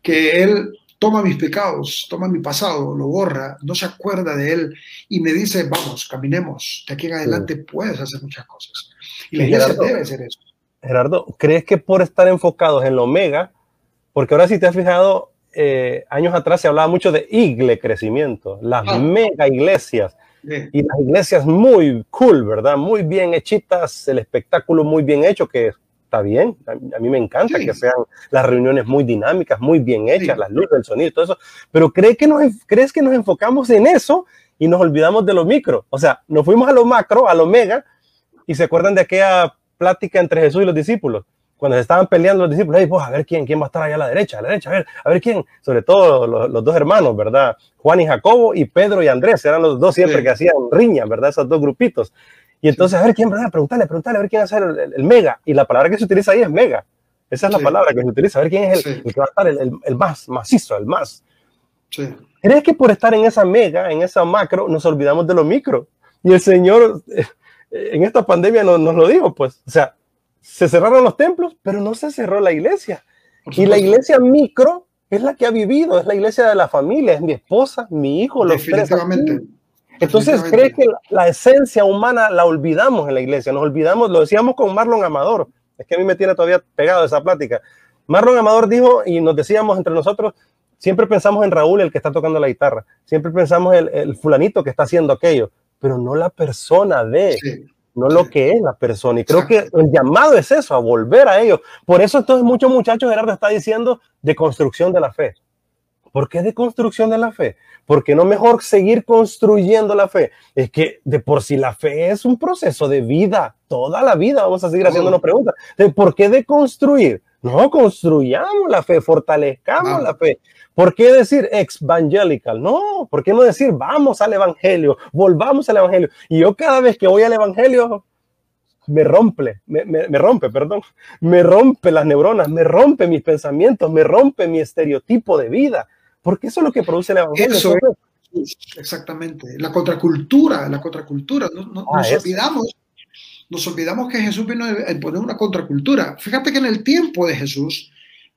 que Él toma mis pecados, toma mi pasado, lo borra, no se acuerda de Él y me dice, vamos, caminemos, de aquí en adelante puedes hacer muchas cosas. Y la iglesia debe hacer eso. Gerardo, ¿crees que por estar enfocados en lo omega, porque ahora si te has fijado, eh, años atrás se hablaba mucho de igle crecimiento, las ah. mega iglesias, y las iglesias muy cool, ¿verdad? Muy bien hechitas, el espectáculo muy bien hecho, que está bien. A, mí me encanta que sean las reuniones muy dinámicas, muy bien hechas, las luces, el sonido, todo eso. Pero ¿crees que, nos, ¿crees que nos enfocamos en eso y nos olvidamos de lo micro? O sea, nos fuimos a lo macro, a lo mega, y se acuerdan de aquella plática entre Jesús y los discípulos. Cuando se estaban peleando los discípulos, pues, a ver quién, quién va a estar allá a la derecha, a la derecha, a ver, a ver quién, sobre todo los, dos hermanos, ¿verdad? Juan y Jacobo y Pedro y Andrés, eran los dos siempre que hacían riña, ¿verdad? Esos dos grupitos. Y entonces, a ver quién, a preguntarle, preguntarle, a ver quién va a ser el, mega. Y la palabra que se utiliza ahí es mega. Esa es la palabra que se utiliza, a ver quién es el, que va a estar el, el, más macizo, el más. ¿Crees que por estar en esa mega, en esa macro, nos olvidamos de lo micro? Y el Señor eh, en esta pandemia nos, nos, lo dijo, pues, o sea, se cerraron los templos, pero no se cerró la iglesia. Y la iglesia micro es la que ha vivido, es la iglesia de la familia, es mi esposa, mi hijo, los tres. Entonces, ¿crees que la, esencia humana la olvidamos en la iglesia? Nos olvidamos, lo decíamos con Marlon Amador, es que a mí me tiene todavía pegado esa plática. Marlon Amador dijo, y nos decíamos entre nosotros, siempre pensamos en Raúl, el que está tocando la guitarra, siempre pensamos en el, fulanito que está haciendo aquello, pero no la persona de, no lo que es la persona. Y creo que el llamado es eso, a volver a ello. Por eso entonces muchos muchachos, Gerardo está diciendo, de construcción de la fe. ¿Por qué de construcción de la fe? ¿Por qué no mejor seguir construyendo la fe? Es que de por sí la fe es un proceso de vida, toda la vida vamos a seguir haciéndonos preguntas. ¿De ¿Por qué de construir? No, construyamos la fe, fortalezcamos la fe. ¿Por qué decir evangelical? No, ¿por qué no decir vamos al evangelio, volvamos al evangelio? Y yo cada vez que voy al evangelio, me rompe, me, me, rompe, perdón, me rompe las neuronas, me rompe mis pensamientos, me rompe mi estereotipo de vida porque eso es lo que produce el evangelio. Eso es, exactamente. La contracultura, la contracultura. No, ah, nos olvidamos, nos olvidamos que Jesús vino a poner una contracultura. Fíjate que en el tiempo de Jesús,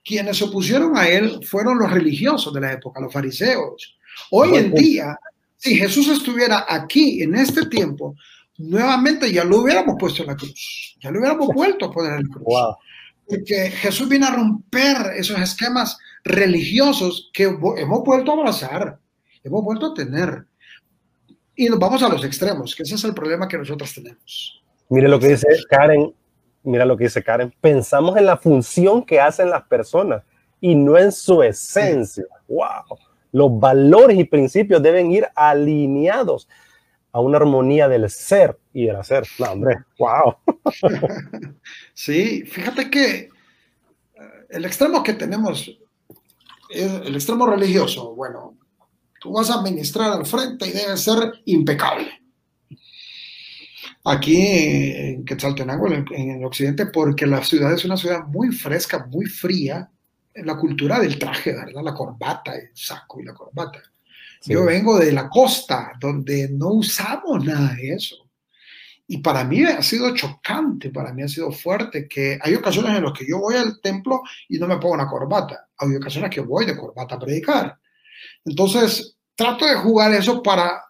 quienes se opusieron a él fueron los religiosos de la época, los fariseos. Hoy en día, si Jesús estuviera aquí en este tiempo, nuevamente ya lo hubiéramos puesto en la cruz, ya lo hubiéramos vuelto a poner en la cruz. Porque Jesús vino a romper esos esquemas religiosos que hemos vuelto a abrazar, hemos vuelto a tener. Y nos vamos a los extremos, que ese es el problema que nosotros tenemos. Mire lo que dice Karen, mira lo que dice Karen, pensamos en la función que hacen las personas y no en su esencia. ¡Wow! Los valores y principios deben ir alineados a una armonía del ser y del hacer. No, hombre, wow. Sí, fíjate que eh, el extremo que tenemos el extremo religioso, bueno, tú vas a ministrar al frente y debe ser impecable. aquí en Quetzaltenango, en el, en el occidente, porque la ciudad es una ciudad muy fresca, muy fría, la cultura del traje, ¿verdad? La corbata, el saco y la corbata. Sí. Yo vengo de la costa, donde no usamos nada de eso. Y para mí ha sido chocante, para mí ha sido fuerte, que hay ocasiones en las que yo voy al templo y no me pongo una corbata. Hay ocasiones que voy de corbata a predicar. Entonces, trato de jugar eso para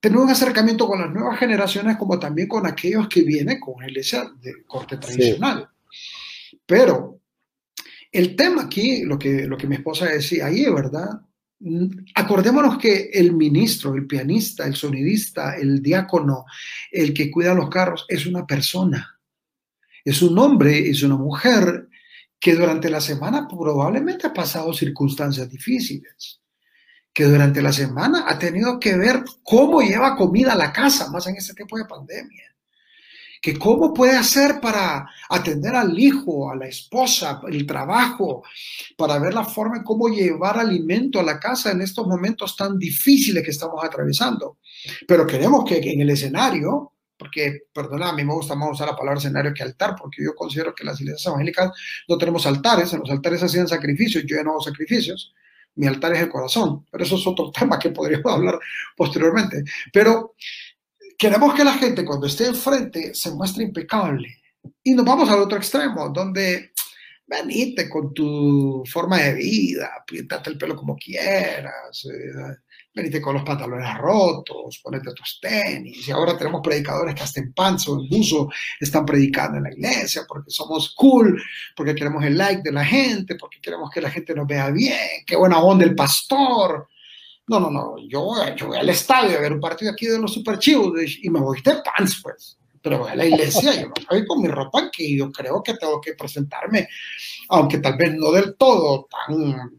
tener un acercamiento con las nuevas generaciones como también con aquellos que vienen con una iglesia de corte tradicional. Sí. Pero el tema aquí, lo que, lo que mi esposa decía ahí, ¿verdad? Acordémonos que el ministro, el pianista, el sonidista, el diácono, el que cuida los carros, es una persona. Es un hombre, es una mujer que durante la semana probablemente ha pasado circunstancias difíciles, que durante la semana ha tenido que ver cómo lleva comida a la casa, más en este tiempo de pandemia que cómo puede hacer para atender al hijo, a la esposa, el trabajo, para ver la forma en cómo llevar alimento a la casa en estos momentos tan difíciles que estamos atravesando. Pero queremos que en el escenario, porque, perdona, a mí me gusta más usar la palabra escenario que altar, porque yo considero que las iglesias evangélicas no tenemos altares, en los altares hacían sacrificios, yo ya no hago sacrificios, mi altar es el corazón, pero eso es otro tema que podríamos hablar posteriormente. Pero queremos que la gente cuando esté enfrente se muestre impecable. Y nos vamos al otro extremo, donde venite con tu forma de vida, píntate el pelo como quieras, eh, venite con los pantalones rotos, ponete tus tenis. Y ahora tenemos predicadores que hasta en panzo, en buzo, están predicando en la iglesia porque somos cool, porque queremos el like de la gente, porque queremos que la gente nos vea bien, qué buena onda el pastor. No, no, no, yo, yo voy al estadio a ver un partido aquí de los Super Chivos y me voy de pants, pues. Pero voy a la iglesia, yo no voy con mi ropa que yo creo que tengo que presentarme, aunque tal vez no del todo tan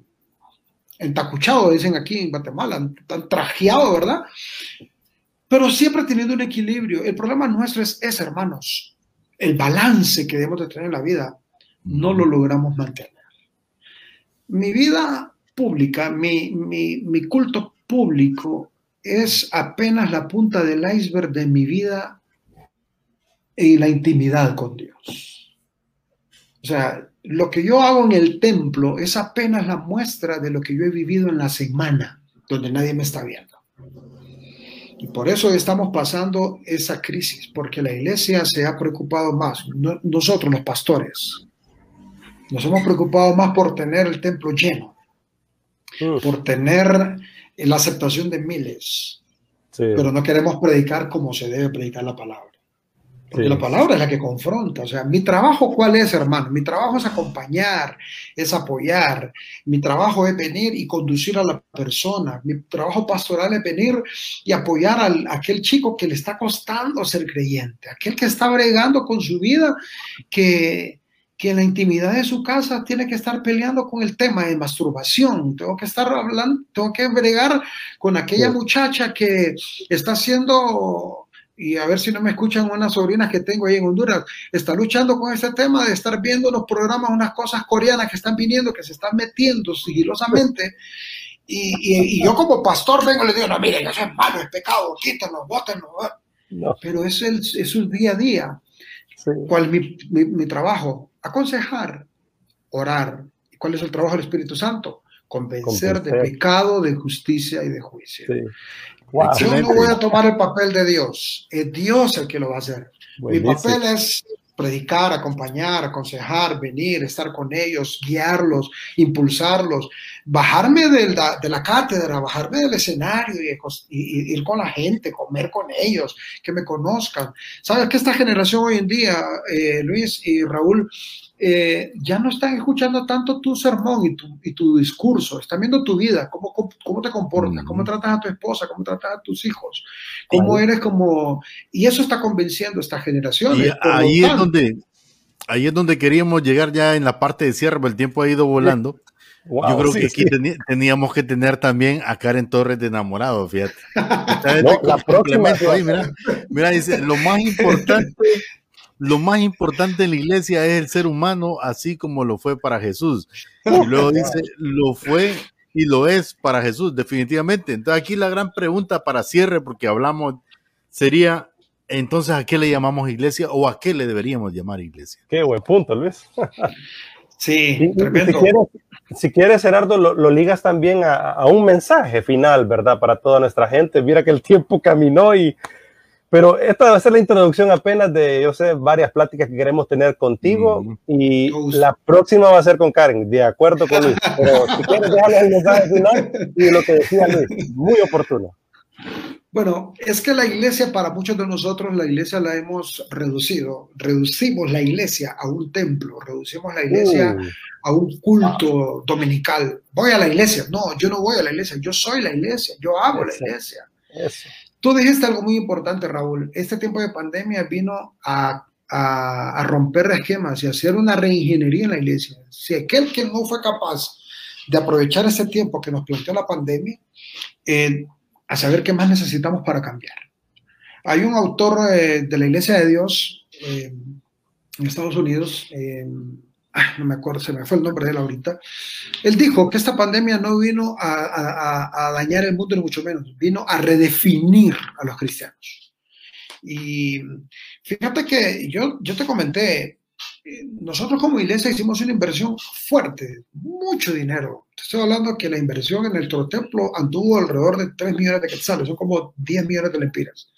entacuchado, dicen aquí en Guatemala, tan trajeado, ¿verdad? Pero siempre teniendo un equilibrio. El problema nuestro es hermanos. El balance que debemos de tener en la vida no lo logramos mantener. Mi vida pública, mi, mi, mi, culto público es apenas la punta del iceberg de mi vida y la intimidad con Dios. O sea, lo que yo hago en el templo es apenas la muestra de lo que yo he vivido en la semana, donde nadie me está viendo. Y por eso estamos pasando esa crisis, porque la iglesia se ha preocupado más, no, nosotros los pastores, nos hemos preocupado más por tener el templo lleno por tener la aceptación de miles. Sí. Pero no queremos predicar como se debe predicar la palabra. Porque sí. la palabra es la que confronta. O sea, mi trabajo, ¿cuál es, hermano? Mi trabajo es acompañar, es apoyar. Mi trabajo es venir y conducir a la persona. Mi trabajo pastoral es venir y apoyar al, a aquel chico que le está costando ser creyente, aquel que está bregando con su vida, que, que en la intimidad de su casa tiene que estar peleando con el tema de masturbación, tengo que estar hablando, tengo que bregar con aquella muchacha que está haciendo, y a ver si no me escuchan unas sobrinas que tengo ahí en Honduras, está luchando con ese tema de estar viendo los programas, unas cosas coreanas que están viniendo, que se están metiendo sigilosamente. Y, y, y yo como pastor vengo y le digo, no, miren, eso es malo, es pecado, quítenlo, bótenlo. No. Pero es el, es su día a día. Sí. ¿Cuál es mi, mi, mi, trabajo? Aconsejar, orar. ¿Y cuál es el trabajo del Espíritu Santo? Convencer, Convencer. de pecado, de justicia y de juicio. Sí. Wow. Yo no voy a tomar el papel de Dios, es Dios el que lo va a hacer. Buenísimo. Mi papel es predicar, acompañar, aconsejar, venir, estar con ellos, guiarlos, impulsarlos, bajarme de la, de la cátedra, bajarme del escenario y, y, ir con la gente, comer con ellos, que me conozcan. Sabes que esta generación hoy en día, eh, Luis y Raúl, eh, ya no están escuchando tanto tu sermón y tu, y tu discurso, están viendo tu vida, cómo, cómo, cómo te comportas, cómo tratas a tu esposa, cómo tratas a tus hijos, cómo eres como... Y eso está convenciendo a esta generación. Y ahí es donde... Ahí es donde queríamos llegar ya en la parte de cierre, el tiempo ha ido volando. Wow, Yo creo sí, que aquí sí. teníamos que tener también a Karen Torres de enamorado, fíjate. No, la próxima, ahí, mira, mira, dice, lo más importante lo más importante en la iglesia es el ser humano, así como lo fue para Jesús. Y luego dice, lo fue y lo es para Jesús, definitivamente. Entonces aquí la gran pregunta para cierre, porque hablamos, sería, entonces ¿a qué le llamamos iglesia o a qué le deberíamos llamar iglesia? Qué buen punto, Luis. Sí, tremendo. Si quieres, si quieres Gerardo, lo, ligas también a, a, un mensaje final, ¿verdad? Para toda nuestra gente. Mira que el tiempo caminó y pero esta va a ser la introducción apenas de, yo sé, varias pláticas que queremos tener contigo y la próxima va a ser con Karen, de acuerdo con Luis. Pero si quieres dejarles el mensaje final y lo que decía Luis, muy oportuno. Bueno, es que la iglesia, para muchos de nosotros, la iglesia la hemos reducido. Reducimos la iglesia a un templo, reducimos la iglesia uh. a un culto dominical. Voy a la iglesia. No, yo no voy a la iglesia, yo soy la iglesia, yo hago la iglesia. Eso. Tú dijiste algo muy importante, Raúl. Este tiempo de pandemia vino a, romper esquemas y hacer una reingeniería en la iglesia. Si aquel que no fue capaz de aprovechar ese tiempo que nos planteó la pandemia, eh, a saber qué más necesitamos para cambiar. Hay un autor eh, de la Iglesia de Dios eh, en Estados Unidos, no me acuerdo, se me fue el nombre de él ahorita, él dijo que esta pandemia no vino a, dañar el mundo ni mucho menos, vino a redefinir a los cristianos. Y fíjate que yo, yo te comenté, nosotros como iglesia hicimos una inversión fuerte, mucho dinero. Estoy hablando que la inversión en el templo anduvo alrededor de 3 millones de quetzales, son como 10 millones de lempiras.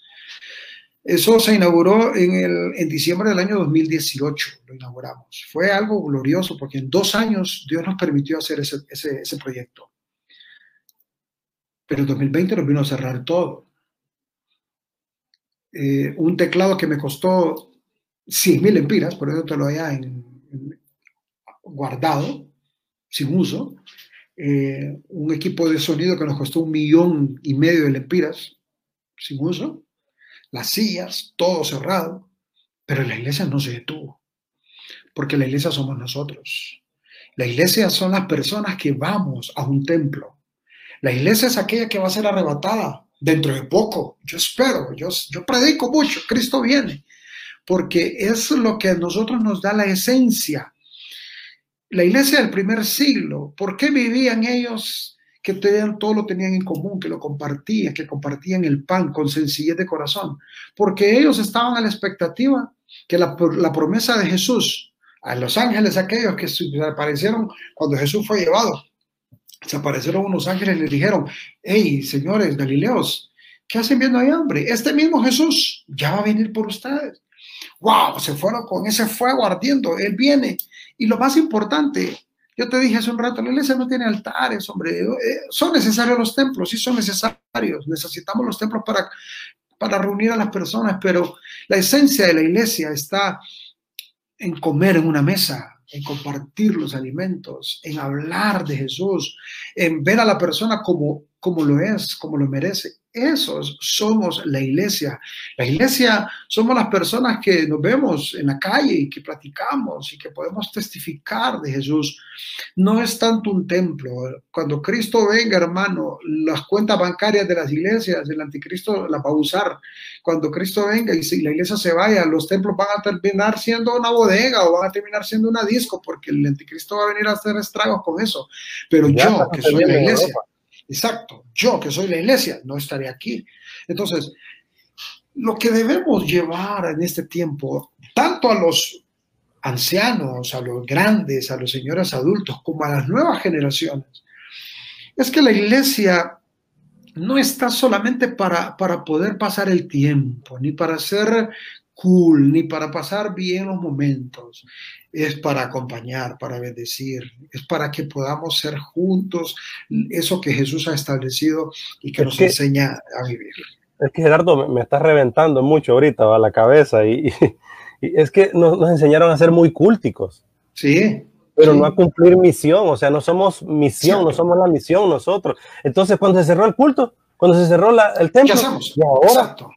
Eso se inauguró en, el, en diciembre del año 2018, lo inauguramos. Fue algo glorioso porque en dos años Dios nos permitió hacer ese, ese, ese proyecto. Pero en 2020 nos vino a cerrar todo. Eh, un teclado que me costó 100 mil empiras, por eso te lo había en, guardado, sin uso. Eh, un equipo de sonido que nos costó un millón y medio de lempiras, sin uso las sillas, todo cerrado, pero la iglesia no se detuvo, porque la iglesia somos nosotros. La iglesia son las personas que vamos a un templo. La iglesia es aquella que va a ser arrebatada dentro de poco. Yo espero, yo, yo predico mucho, Cristo viene, porque es lo que a nosotros nos da la esencia. La iglesia del primer siglo, ¿por qué vivían ellos que todo lo tenían en común, que lo compartían, que compartían el pan con sencillez de corazón, porque ellos estaban a la expectativa que la, promesa de Jesús, a los ángeles aquellos que se aparecieron cuando Jesús fue llevado, se aparecieron unos ángeles y le dijeron, hey, señores Galileos, ¿qué hacen viendo ahí hambre? Este mismo Jesús ya va a venir por ustedes. ¡Wow! Se fueron con ese fuego ardiendo, Él viene. Y lo más importante, yo te dije hace un rato, la iglesia no tiene altares, hombre. Eh, son necesarios los templos, sí son necesarios. Necesitamos los templos para, para reunir a las personas, pero la esencia de la iglesia está en comer en una mesa, en compartir los alimentos, en hablar de Jesús, en ver a la persona como, como lo es, como lo merece. Esos somos la iglesia. La iglesia somos las personas que nos vemos en la calle y que platicamos y que podemos testificar de Jesús. No es tanto un templo. Cuando Cristo venga, hermano, las cuentas bancarias de las iglesias, el anticristo las va a usar. Cuando Cristo venga y si la iglesia se vaya, los templos van a terminar siendo una bodega o van a terminar siendo una disco porque el anticristo va a venir a hacer estragos con eso. Pero yo, que soy la iglesia. Exacto, yo que soy la iglesia no estaré aquí. Entonces, lo que debemos llevar en este tiempo, tanto a los ancianos, a los grandes, a los señores adultos, como a las nuevas generaciones, es que la iglesia no está solamente para, para poder pasar el tiempo, ni para ser cool, ni para pasar bien los momentos es para acompañar, para bendecir, es para que podamos ser juntos eso que Jesús ha establecido y que nos enseña a vivir. Es que Gerardo, me, está reventando mucho ahorita a la cabeza y, es que nos, enseñaron a ser muy cúlticos. Sí. Pero no a cumplir misión, o sea, no somos misión, no somos la misión nosotros. Entonces, cuando se cerró el culto, cuando se cerró el templo, ¿qué hacemos? Y ahora, exacto,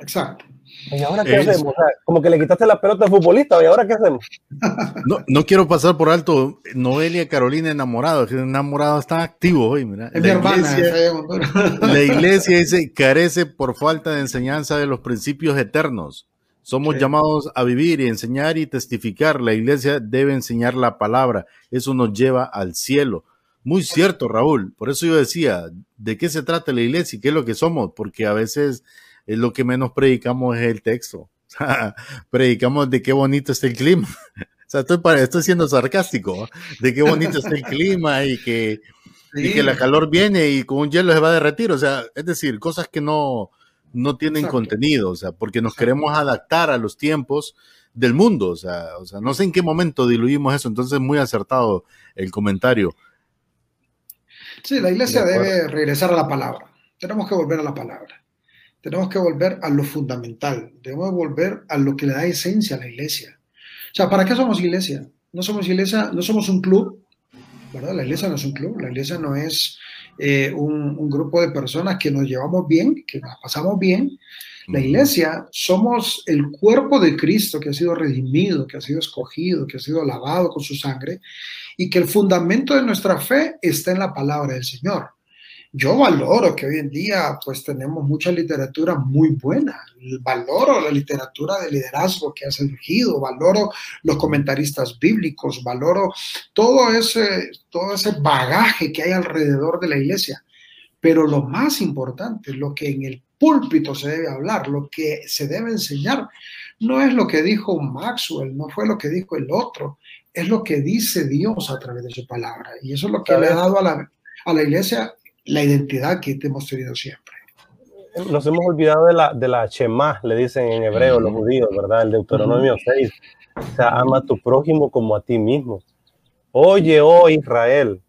exacto. ¿Y ahora qué hacemos? como que le quitaste la pelota al futbolista, ¿y ahora qué hacemos? No, no quiero pasar por alto Noelia Carolina enamorado, enamorado está activo hoy, mira. la, iglesia, la iglesia dice, carece por falta de enseñanza de los principios eternos. Somos llamados a vivir y enseñar y testificar. La iglesia debe enseñar la palabra. Eso nos lleva al cielo. Muy cierto, Raúl. Por eso yo decía, ¿de qué se trata la iglesia y qué es lo que somos? Porque a veces es lo que menos predicamos es el texto. predicamos de qué bonito está el clima. o sea, estoy, estoy siendo sarcástico, de qué bonito está el clima y que, y que la calor viene y con un hielo se va a derretir. O sea, es decir, cosas que no, no tienen contenido, o sea, porque nos queremos adaptar a los tiempos del mundo, o sea, o sea, no sé en qué momento diluimos eso, entonces muy acertado el comentario. Sí, la iglesia debe regresar a la palabra, tenemos que volver a la palabra, tenemos que volver a lo fundamental, debemos volver a lo que le da esencia a la iglesia. O sea, ¿para qué somos iglesia? No somos iglesia, no somos un club, ¿verdad? La iglesia no es un club, la iglesia no es eh, un, grupo de personas que nos llevamos bien, que nos pasamos bien. La iglesia somos el cuerpo de Cristo que ha sido redimido, que ha sido escogido, que ha sido lavado con su sangre y que el fundamento de nuestra fe está en la palabra del Señor yo valoro que hoy en día pues tenemos mucha literatura muy buena, valoro la literatura de liderazgo que ha surgido, valoro los comentaristas bíblicos, valoro todo ese, todo ese bagaje que hay alrededor de la iglesia, pero lo más importante, lo que en el púlpito se debe hablar, lo que se debe enseñar, no es lo que dijo Maxwell, no fue lo que dijo el otro, es lo que dice Dios a través de su palabra. Y eso es lo que le ha dado a la, a la iglesia la identidad que hemos tenido siempre. Nos hemos olvidado de la, de la Shema, le dicen en hebreo los judíos, ¿verdad? El Deuteronomio 6. O sea, ama a tu prójimo como a ti mismo. Oye, oh Israel,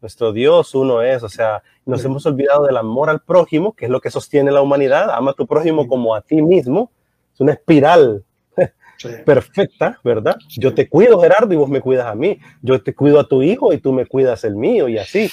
nuestro Dios uno es. O sea, nos hemos olvidado del amor al prójimo, que es lo que sostiene la humanidad. Ama a tu prójimo como a ti mismo. Es una espiral perfecta, ¿verdad? Yo te cuido, Gerardo, y vos me cuidas a mí. Yo te cuido a tu hijo y tú me cuidas el mío, y así.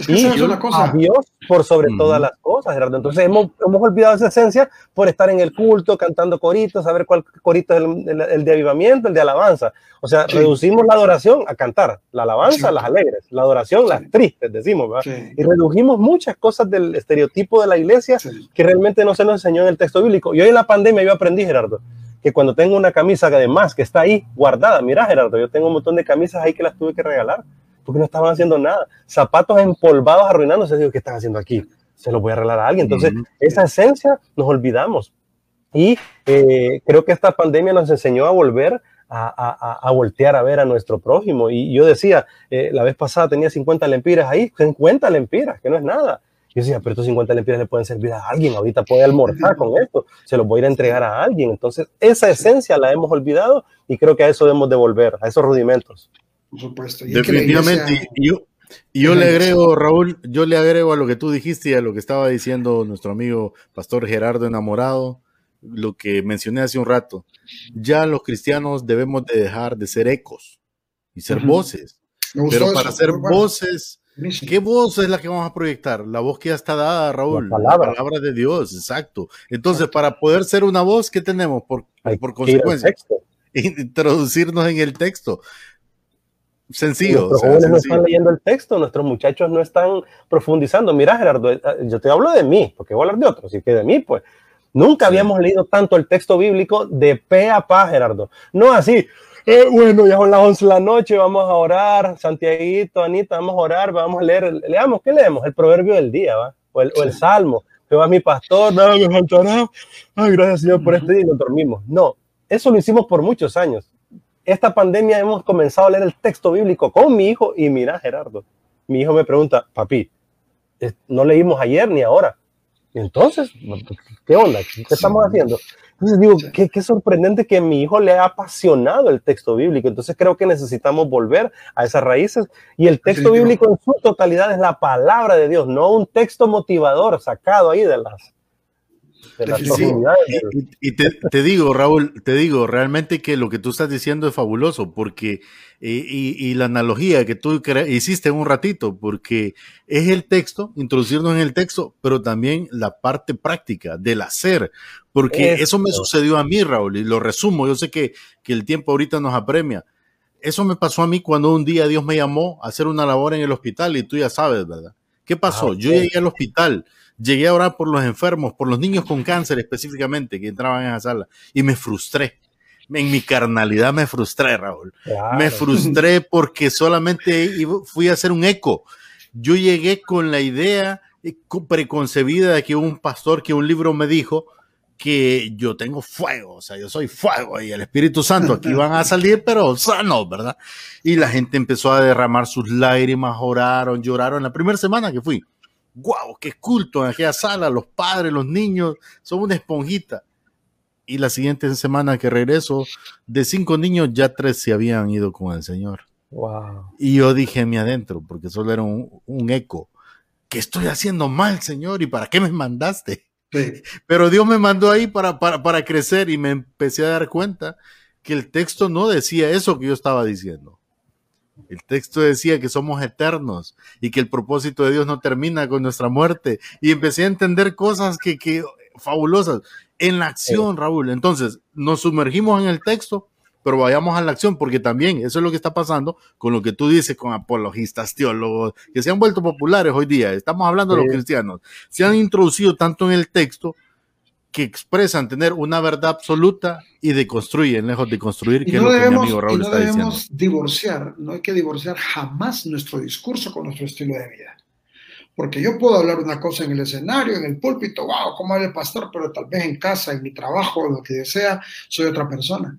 Es que y una cosa. a Dios por sobre todas las cosas, Gerardo. Entonces hemos, hemos, olvidado esa esencia por estar en el culto, cantando coritos, saber cuál corito es el, el, de avivamiento, el de alabanza. O sea, reducimos la adoración a cantar, la alabanza las alegres, la adoración las tristes, decimos, ¿verdad? Y redujimos muchas cosas del estereotipo de la iglesia que realmente no se nos enseñó en el texto bíblico. Y hoy en la pandemia yo aprendí, Gerardo, que cuando tengo una camisa que además que está ahí guardada, mira Gerardo, yo tengo un montón de camisas ahí que las tuve que regalar porque no estaban haciendo nada. Zapatos empolvados, arruinándose. Digo, ¿qué están haciendo aquí? Se los voy a arreglar a alguien. Entonces, esa esencia nos olvidamos. Y eh, creo que esta pandemia nos enseñó a volver a, a, voltear a ver a nuestro prójimo. Y yo decía, eh, la vez pasada tenía 50 lempiras ahí, 50 lempiras, que no es nada. Yo decía, pero estos 50 lempiras le pueden servir a alguien, ahorita puede almorzar con esto, se los voy a ir a entregar a alguien. Entonces, esa esencia la hemos olvidado y creo que a eso debemos devolver, a esos rudimentos por supuesto. Definitivamente. yo, yo le agrego, Raúl, yo le agrego a lo que tú dijiste y a lo que estaba diciendo nuestro amigo Pastor Gerardo Enamorado, lo que mencioné hace un rato. Ya los cristianos debemos de dejar de ser ecos y ser voces. Pero para ser voces, ¿qué voz es la que vamos a proyectar? La voz que ya está dada, Raúl. La palabra, de Dios, exacto. Entonces, para poder ser una voz, ¿qué tenemos? Por, por consecuencia, introducirnos en el texto. Sencillo. Nuestros jóvenes no están leyendo el texto, nuestros muchachos no están profundizando. Mira, Gerardo, eh, yo te hablo de mí, porque voy a hablar de otros, y que de mí, pues. Nunca habíamos leído tanto el texto bíblico de pe a pa, Gerardo. No así, eh, bueno, ya son las 11 de la noche, vamos a orar, Santiaguito, Anita, vamos a orar, vamos a leer, leamos, ¿qué leemos? El proverbio del día, ¿va? O el, o el salmo. va mi pastor, nada me faltará. Ay, gracias Señor por este día y nos dormimos. No, eso lo hicimos por muchos años esta pandemia hemos comenzado a leer el texto bíblico con mi hijo y mira, Gerardo, mi hijo me pregunta, papi, no leímos ayer ni ahora. entonces, ¿qué onda? ¿Qué estamos haciendo? Entonces digo, qué, qué, sorprendente que a mi hijo le ha apasionado el texto bíblico. Entonces creo que necesitamos volver a esas raíces. Y el texto bíblico en su totalidad es la palabra de Dios, no un texto motivador sacado ahí de las, y, te, digo, Raúl, te digo realmente que lo que tú estás diciendo es fabuloso, porque, eh, y, la analogía que tú hiciste en un ratito, porque es el texto, introducirnos en el texto, pero también la parte práctica del hacer, porque eso, me sucedió a mí, Raúl, y lo resumo, yo sé que, que el tiempo ahorita nos apremia. Eso me pasó a mí cuando un día Dios me llamó a hacer una labor en el hospital y tú ya sabes, ¿verdad? ¿Qué pasó? Ah, yo llegué al hospital llegué a orar por los enfermos, por los niños con cáncer específicamente que entraban en esa sala y me frustré. En mi carnalidad me frustré, Raúl. Me frustré porque solamente fui a hacer un eco. Yo llegué con la idea preconcebida de que un pastor, que un libro me dijo, que yo tengo fuego, o sea, yo soy fuego y el Espíritu Santo aquí van a salir, pero sanos, ¿verdad? Y la gente empezó a derramar sus lágrimas, oraron, lloraron. La primera semana que fui, wow, qué culto en aquella sala, los padres, los niños, son una esponjita. Y la siguiente semana que regreso, de cinco niños, ya tres se habían ido con el Señor. Wow. Y yo dije mi adentro, porque solo era un, un eco, ¿qué estoy haciendo mal, Señor? ¿Y para qué me mandaste? Pero Dios me mandó ahí para, para, para crecer y me empecé a dar cuenta que el texto no decía eso que yo estaba diciendo. El texto decía que somos eternos y que el propósito de Dios no termina con nuestra muerte. Y empecé a entender cosas que, que fabulosas en la acción, Raúl. Entonces, nos sumergimos en el texto pero vayamos a la acción, porque también eso es lo que está pasando con lo que tú dices con apologistas, teólogos, que se han vuelto populares hoy día. Estamos hablando de los cristianos. Se han introducido tanto en el texto que expresan tener una verdad absoluta y deconstruyen, lejos de construir, que no es lo debemos, que mi amigo Raúl no está debemos diciendo. divorciar, no hay que divorciar jamás nuestro discurso con nuestro estilo de vida. Porque yo puedo hablar una cosa en el escenario, en el púlpito, wow, como habla el pastor, pero tal vez en casa, en mi trabajo, lo que desea, soy otra persona.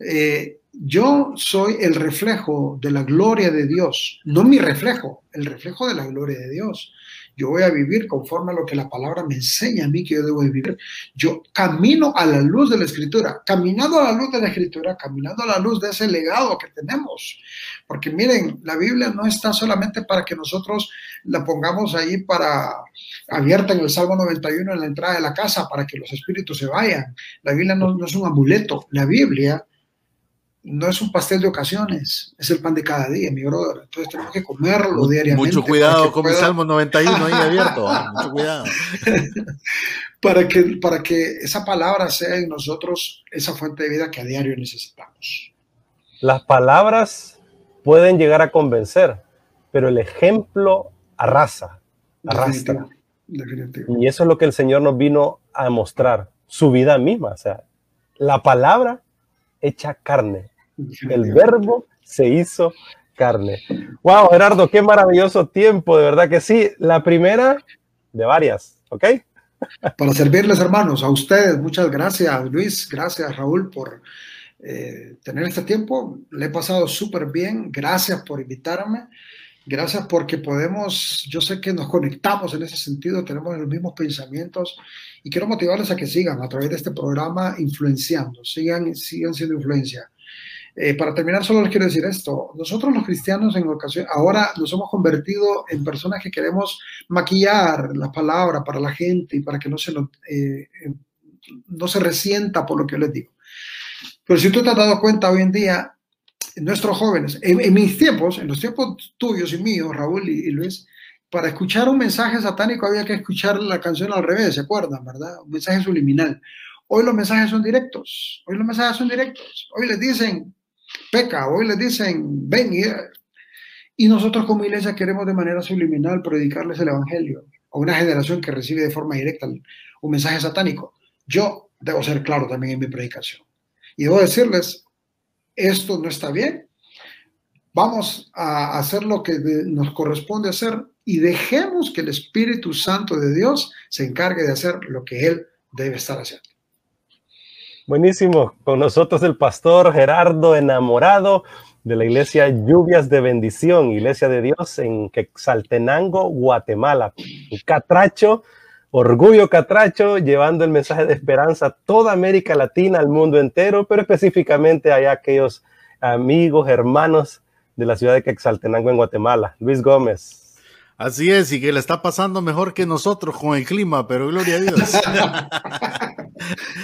Eh, yo soy el reflejo de la gloria de Dios, no mi reflejo, el reflejo de la gloria de Dios. Yo voy a vivir conforme a lo que la palabra me enseña a mí que yo debo vivir. Yo camino a la luz de la escritura, caminando a la luz de la escritura, caminando a la luz de ese legado que tenemos. Porque miren, la Biblia no está solamente para que nosotros la pongamos ahí para abierta en el Salmo 91 en la entrada de la casa para que los espíritus se vayan. La Biblia no, no es un amuleto. La Biblia no es un pastel de ocasiones, es el pan de cada día, mi brother. Entonces tenemos que comerlo diariamente. Mucho cuidado con pueda... el Salmo 91 ahí abierto, mucho cuidado. para, que, para que esa palabra sea en nosotros esa fuente de vida que a diario necesitamos. Las palabras pueden llegar a convencer, pero el ejemplo arrasa, arrastra. Definitivo. Y eso es lo que el Señor nos vino a mostrar, su vida misma. O sea, la palabra hecha carne. El verbo se hizo carne. Wow, Gerardo, qué maravilloso tiempo, de verdad que sí. La primera de varias, ¿ok? Para servirles, hermanos, a ustedes, muchas gracias, Luis, gracias, Raúl, por eh, tener este tiempo. Le he pasado súper bien. Gracias por invitarme. Gracias porque podemos, yo sé que nos conectamos en ese sentido, tenemos los mismos pensamientos y quiero motivarles a que sigan a través de este programa influenciando, sigan, sigan siendo influencia. Eh, para terminar, solo les quiero decir esto. Nosotros los cristianos en ocasión, ahora nos hemos convertido en personas que queremos maquillar las palabras para la gente y para que no se, lo, eh, no se resienta por lo que yo les digo. Pero si tú te has dado cuenta hoy en día, nuestros jóvenes, en, mis tiempos, en los tiempos tuyos y míos, Raúl y, y, Luis, para escuchar un mensaje satánico había que escuchar la canción al revés, ¿se acuerdan, verdad? Un mensaje subliminal. Hoy los mensajes son directos, hoy los mensajes son directos. Hoy les dicen, peca, hoy les dicen, ven y... Y nosotros como iglesia queremos de manera subliminal predicarles el Evangelio a una generación que recibe de forma directa un mensaje satánico. Yo debo ser claro también en mi predicación. Y debo decirles, esto no está bien, vamos a hacer lo que nos corresponde hacer y dejemos que el Espíritu Santo de Dios se encargue de hacer lo que Él debe estar haciendo. Buenísimo. Con nosotros el pastor Gerardo Enamorado de la iglesia Lluvias de Bendición, Iglesia de Dios en Quexaltenango, Guatemala. Catracho, Orgullo Catracho, llevando el mensaje de esperanza a toda América Latina, al mundo entero, pero específicamente a aquellos amigos, hermanos de la ciudad de Quexaltenango en Guatemala. Luis Gómez. Así es, y que le está pasando mejor que nosotros con el clima, pero gloria a Dios.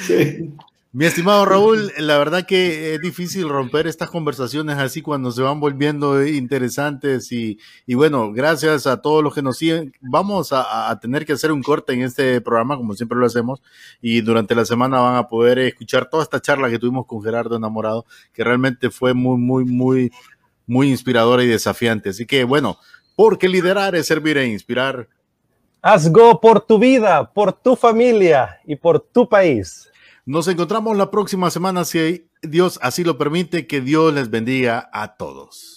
sí. Mi estimado Raúl, la verdad que es difícil romper estas conversaciones así cuando se van volviendo interesantes y, bueno, gracias a todos los que nos siguen. Vamos a, a, tener que hacer un corte en este programa, como siempre lo hacemos, y durante la semana van a poder escuchar toda esta charla que tuvimos con Gerardo Enamorado, que realmente fue muy, muy, muy, muy inspiradora y desafiante. Así que bueno, porque liderar es servir e inspirar. Haz go por tu vida, por tu familia y por tu país. Nos encontramos la próxima semana si Dios así lo permite. Que Dios les bendiga a todos.